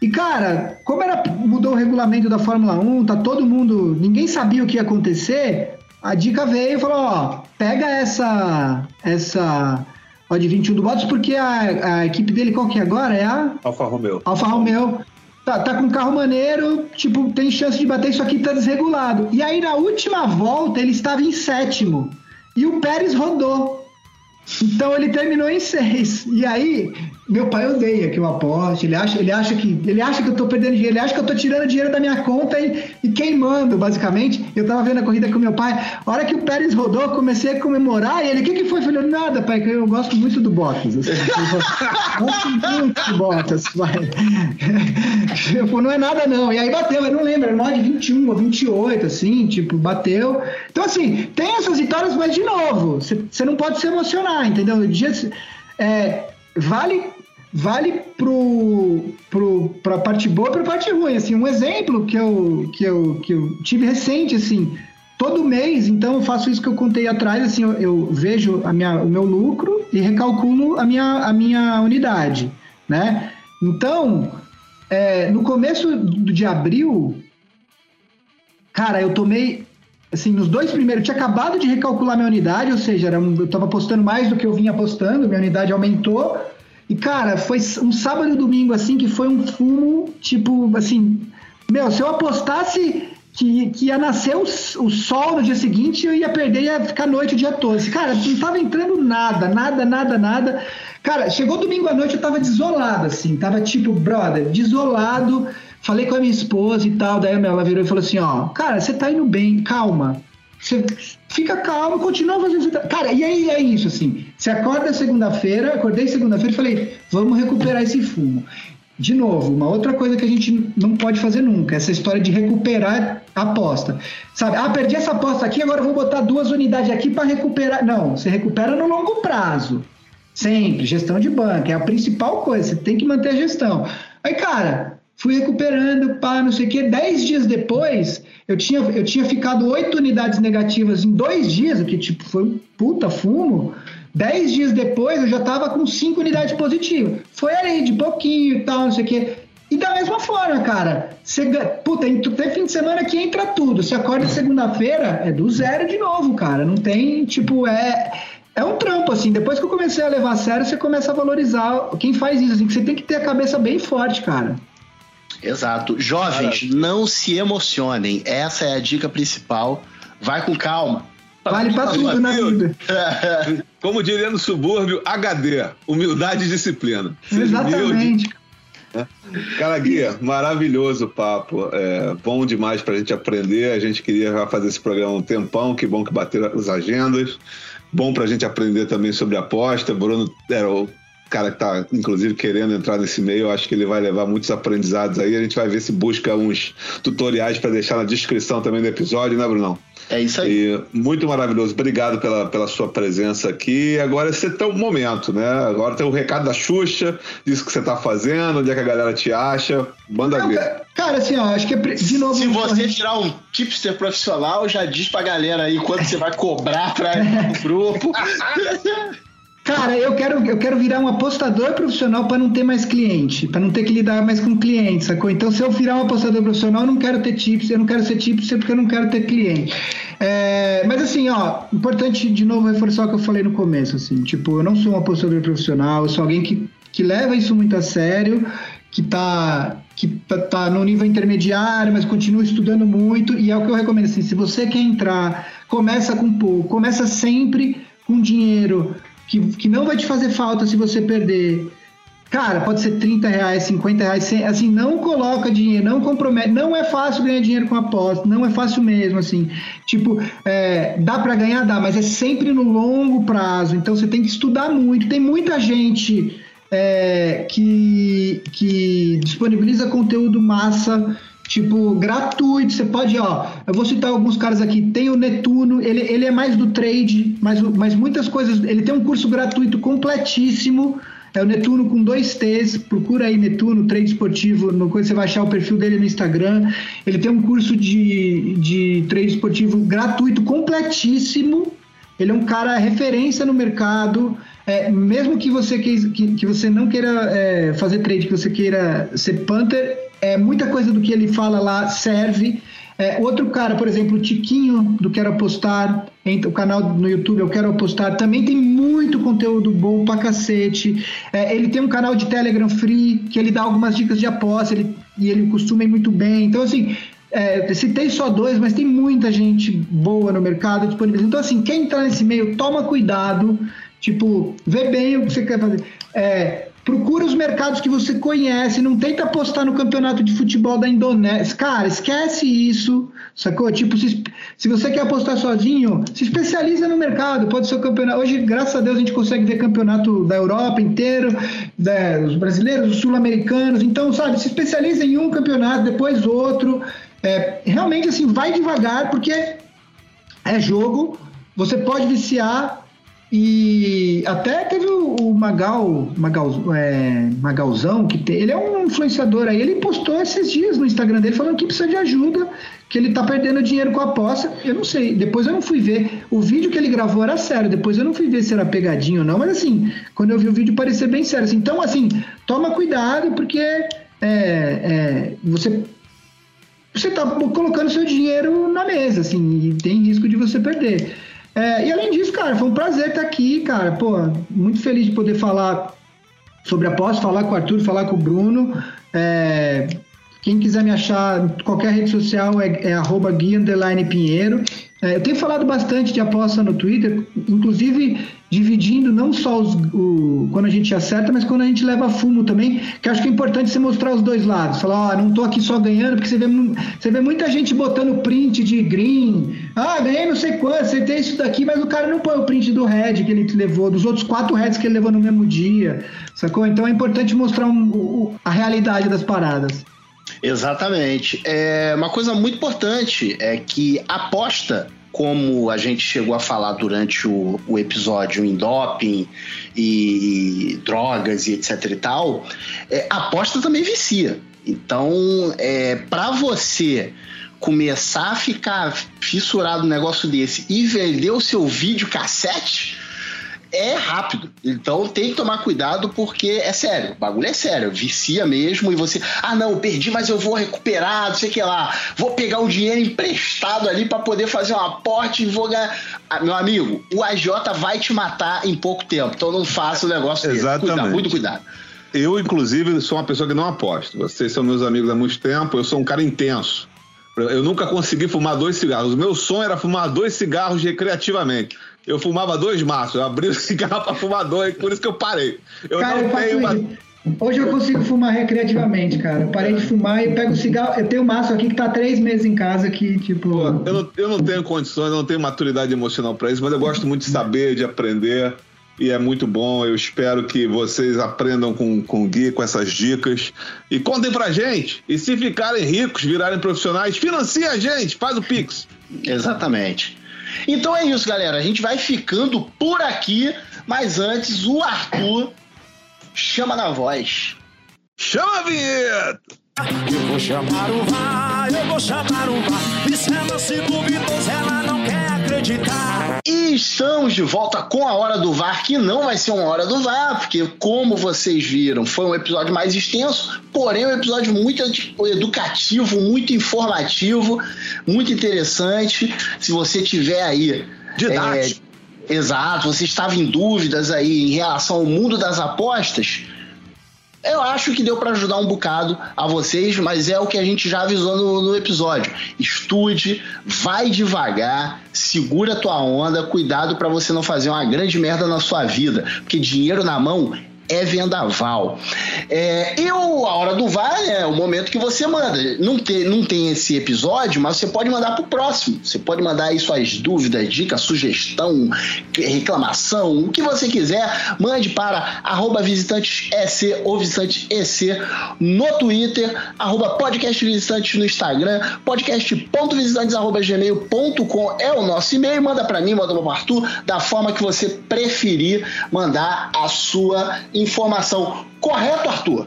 S5: E, cara, como era, mudou o regulamento da Fórmula 1, tá todo mundo. Ninguém sabia o que ia acontecer. A dica veio e falou: ó, pega essa. essa ó, de 21 do Bottas, porque a, a equipe dele, qual que é agora? É a.
S1: Alfa Romeo.
S5: Alfa Romeo. Tá, tá com um carro maneiro, tipo, tem chance de bater isso aqui, tá desregulado. E aí, na última volta, ele estava em sétimo. E o Pérez rodou. Então ele terminou em seis. E aí, meu pai odeia que eu aposte. Ele acha, ele acha que ele acha que eu tô perdendo dinheiro, ele acha que eu tô tirando dinheiro da minha conta e, e queimando, basicamente. Eu tava vendo a corrida com meu pai. A hora que o Pérez rodou, comecei a comemorar. E ele, o que, que foi? Eu falei, nada, pai, que eu gosto muito do Bottas. Assim, eu gosto muito do Bottas, pai. Eu *laughs* falei, não é nada, não. E aí bateu, eu não lembro, era de 21 ou 28, assim, tipo, bateu. Então, assim, tem essas vitórias, mas de novo, você não pode se emocionar, entendeu? Dia, é, vale vale pro, pro, pra parte boa e pra parte ruim. Assim, um exemplo que eu, que, eu, que eu tive recente, assim, todo mês, então eu faço isso que eu contei atrás, assim, eu, eu vejo a minha, o meu lucro e recalculo a minha, a minha unidade, né? Então, é, no começo de abril, cara, eu tomei assim, nos dois primeiros, tinha acabado de recalcular minha unidade, ou seja, era, eu estava apostando mais do que eu vinha apostando, minha unidade aumentou. E, cara, foi um sábado e domingo, assim, que foi um fumo, tipo, assim, meu, se eu apostasse que, que ia nascer o, o sol no dia seguinte, eu ia perder, ia ficar noite o dia todo. Assim, cara, não tava entrando nada, nada, nada, nada. Cara, chegou domingo à noite, eu tava desolado, assim, tava tipo, brother, desolado. Falei com a minha esposa e tal, daí ela virou e falou assim, ó, cara, você tá indo bem, calma. Você fica calmo, continua fazendo. Cara, e aí é isso, assim. Você acorda segunda-feira, acordei segunda-feira e falei, vamos recuperar esse fumo. De novo, uma outra coisa que a gente não pode fazer nunca, essa história de recuperar a aposta. Sabe, ah, perdi essa aposta aqui, agora vou botar duas unidades aqui para recuperar. Não, você recupera no longo prazo. Sempre, gestão de banco, é a principal coisa, você tem que manter a gestão. Aí, cara, fui recuperando, pá, não sei o quê. Dez dias depois, eu tinha, eu tinha ficado oito unidades negativas em dois dias, o que tipo, foi um puta fumo. Dez dias depois, eu já tava com cinco unidades positivas. Foi ali, de pouquinho e tal, não sei o quê. E da mesma forma, cara, você, puta, tem fim de semana que entra tudo. Você acorda segunda-feira, é do zero de novo, cara. Não tem, tipo, é. É um trampo, assim. Depois que eu comecei a levar a sério, você começa a valorizar quem faz isso, assim, que você tem que ter a cabeça bem forte, cara.
S4: Exato. Jovens, não se emocionem. Essa é a dica principal. Vai com calma.
S5: Vale pra tudo na vida.
S1: Como diria no subúrbio, HD, humildade e disciplina.
S5: Exatamente.
S1: Cara, Guia, maravilhoso o papo. É bom demais pra gente aprender. A gente queria fazer esse programa um tempão. Que bom que bateram as agendas. Bom pra gente aprender também sobre aposta. Bruno era o cara que tá, inclusive, querendo entrar nesse meio. Eu acho que ele vai levar muitos aprendizados aí. A gente vai ver se busca uns tutoriais para deixar na descrição também do episódio, né, Brunão?
S4: É isso aí.
S1: E muito maravilhoso. Obrigado pela, pela sua presença aqui. Agora esse é teu momento, né? Agora tem o recado da Xuxa, disso que você tá fazendo, onde é que a galera te acha. Manda Não, ver.
S5: Cara, assim, ó, acho que é de novo.
S4: Se você tirar um tipster profissional, já diz pra galera aí quanto você vai cobrar pra ir pro grupo. *laughs*
S5: Cara, eu quero, eu quero virar um apostador profissional para não ter mais cliente, para não ter que lidar mais com cliente, sacou? Então, se eu virar um apostador profissional, eu não quero ter tips, eu não quero ser tips porque eu não quero ter cliente. É, mas assim, ó, importante de novo reforçar o que eu falei no começo, assim, tipo, eu não sou um apostador profissional, eu sou alguém que, que leva isso muito a sério, que tá, que tá, tá no nível intermediário, mas continua estudando muito, e é o que eu recomendo, assim, se você quer entrar, começa com pouco, começa sempre com dinheiro que, que não vai te fazer falta se você perder. Cara, pode ser 30 reais, 50 reais, assim, não coloca dinheiro, não compromete, não é fácil ganhar dinheiro com aposta, não é fácil mesmo, assim, tipo, é, dá para ganhar, dá, mas é sempre no longo prazo, então você tem que estudar muito, tem muita gente é, que, que disponibiliza conteúdo massa Tipo, gratuito, você pode, ó, eu vou citar alguns caras aqui, tem o Netuno, ele, ele é mais do trade, mas, mas muitas coisas, ele tem um curso gratuito completíssimo, é o Netuno com dois T's, procura aí Netuno, trade esportivo, no coisa você vai achar o perfil dele no Instagram, ele tem um curso de, de trade esportivo gratuito completíssimo, ele é um cara referência no mercado, é, mesmo que você, que, que, você não queira é, fazer trade, que você queira ser punter, é, muita coisa do que ele fala lá serve. É, outro cara, por exemplo, o Tiquinho do Quero Apostar, o canal no YouTube Eu Quero Apostar, também tem muito conteúdo bom pra cacete. É, ele tem um canal de Telegram free, que ele dá algumas dicas de aposta, ele, e ele costuma ir muito bem. Então, assim, é, citei só dois, mas tem muita gente boa no mercado disponível. Então, assim, quem entrar nesse meio, toma cuidado, tipo, vê bem o que você quer fazer. É, Procura os mercados que você conhece, não tenta apostar no campeonato de futebol da Indonésia. Cara, esquece isso, sacou? Tipo, se, se você quer apostar sozinho, se especializa no mercado. Pode ser o campeonato. Hoje, graças a Deus, a gente consegue ver campeonato da Europa inteiro, da, os brasileiros, os sul-americanos. Então, sabe, se especializa em um campeonato, depois outro. É, realmente, assim, vai devagar, porque é jogo. Você pode viciar, e até teve o, Magal, Magal é, Magalzão, que tem, ele é um influenciador aí, ele postou esses dias no Instagram dele falando que precisa de ajuda, que ele tá perdendo dinheiro com a aposta. Eu não sei, depois eu não fui ver. O vídeo que ele gravou era sério, depois eu não fui ver se era pegadinho ou não, mas assim, quando eu vi o vídeo parecia bem sério. Assim, então, assim, toma cuidado, porque é, é, você você está colocando seu dinheiro na mesa, assim, e tem risco de você perder. É, e além disso, cara, foi um prazer estar aqui, cara. Pô, muito feliz de poder falar sobre a posse, falar com o Arthur, falar com o Bruno. É, quem quiser me achar qualquer rede social é, é arroba Pinheiro. É, eu tenho falado bastante de aposta no Twitter, inclusive dividindo não só os, o, quando a gente acerta, mas quando a gente leva fumo também, que acho que é importante você mostrar os dois lados. Falar, ó, oh, não tô aqui só ganhando, porque você vê, você vê muita gente botando print de green. Ah, ganhei não sei quanto, tem isso daqui, mas o cara não põe o print do head que ele levou, dos outros quatro heads que ele levou no mesmo dia, sacou? Então é importante mostrar um, o, a realidade das paradas.
S4: Exatamente. É, uma coisa muito importante é que aposta como a gente chegou a falar durante o, o episódio em doping e, e, drogas e etc e tal, é, aposta também vicia. Então, é, para você começar a ficar fissurado no negócio desse e vender o seu vídeo cassete, é rápido. Então tem que tomar cuidado porque é sério. O bagulho é sério. Vicia mesmo e você. Ah, não, perdi, mas eu vou recuperar, não sei o que lá. Vou pegar um dinheiro emprestado ali para poder fazer um aporte e vou ganhar. Ah, meu amigo, o AJ vai te matar em pouco tempo. Então não faça o negócio dele.
S1: Exatamente.
S4: Cuidado, muito cuidado.
S1: Eu, inclusive, sou uma pessoa que não aposto. Vocês são meus amigos há muito tempo. Eu sou um cara intenso. Eu nunca consegui fumar dois cigarros. O meu sonho era fumar dois cigarros recreativamente. Eu fumava dois maços, eu abri *laughs* o cigarro para fumar dois, por isso que eu parei. Eu
S5: cara,
S1: não
S5: eu tenho uma... Hoje eu consigo fumar recreativamente, cara. Eu parei de fumar e pego o cigarro. Eu tenho um maço aqui que tá três meses em casa que, tipo. Pô,
S1: eu, não, eu não tenho condições, eu não tenho maturidade emocional para isso, mas eu gosto muito de saber, de aprender e é muito bom. Eu espero que vocês aprendam com, com o Gui, com essas dicas. E contem pra gente. E se ficarem ricos, virarem profissionais, financia a gente, faz o Pix.
S4: Exatamente. Então é isso, galera. A gente vai ficando por aqui, mas antes o Arthur chama na voz.
S1: Chama a vinheta!
S2: Eu vou chamar o VAR, eu vou chamar o VAR. E se ela se duvidou, ela não acreditar.
S4: E estamos de volta com a Hora do VAR, que não vai ser uma Hora do VAR, porque, como vocês viram, foi um episódio mais extenso, porém um episódio muito educativo, muito informativo, muito interessante. Se você tiver aí.
S1: Didático.
S4: É, exato, você estava em dúvidas aí em relação ao mundo das apostas eu acho que deu para ajudar um bocado a vocês, mas é o que a gente já avisou no, no episódio. Estude, vai devagar, segura a tua onda, cuidado para você não fazer uma grande merda na sua vida, porque dinheiro na mão é vendaval. É, eu, a hora do VAR é o momento que você manda. Não tem, não tem esse episódio, mas você pode mandar pro próximo. Você pode mandar aí suas dúvidas, dicas, sugestão, reclamação, o que você quiser. Mande para arroba visitantesec ou visitantesec no Twitter, arroba no Instagram, podcast.visitantes.gmail.com é o nosso e-mail. Manda para mim, manda para o Arthur, da forma que você preferir mandar a sua informação. Correto, Arthur?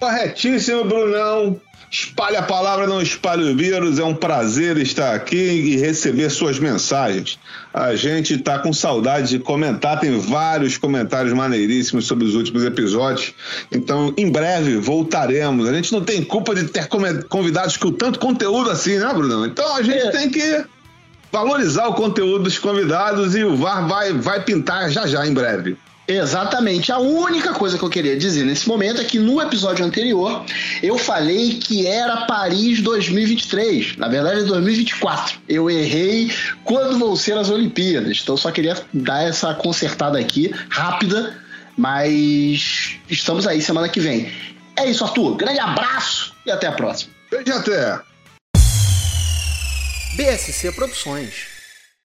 S1: Corretíssimo, Brunão. Espalhe a palavra, não espalhe o vírus. É um prazer estar aqui e receber suas mensagens. A gente está com saudade de comentar, tem vários comentários maneiríssimos sobre os últimos episódios. Então, em breve voltaremos. A gente não tem culpa de ter convidados com tanto conteúdo assim, né, Brunão? Então a gente é. tem que valorizar o conteúdo dos convidados e o VAR vai, vai pintar já já em breve.
S4: Exatamente. A única coisa que eu queria dizer nesse momento é que no episódio anterior eu falei que era Paris 2023. Na verdade é 2024. Eu errei quando vão ser as Olimpíadas. Então só queria dar essa consertada aqui, rápida, mas estamos aí semana que vem. É isso, Arthur. Grande abraço e até a próxima.
S1: Beijo até.
S4: BSC Produções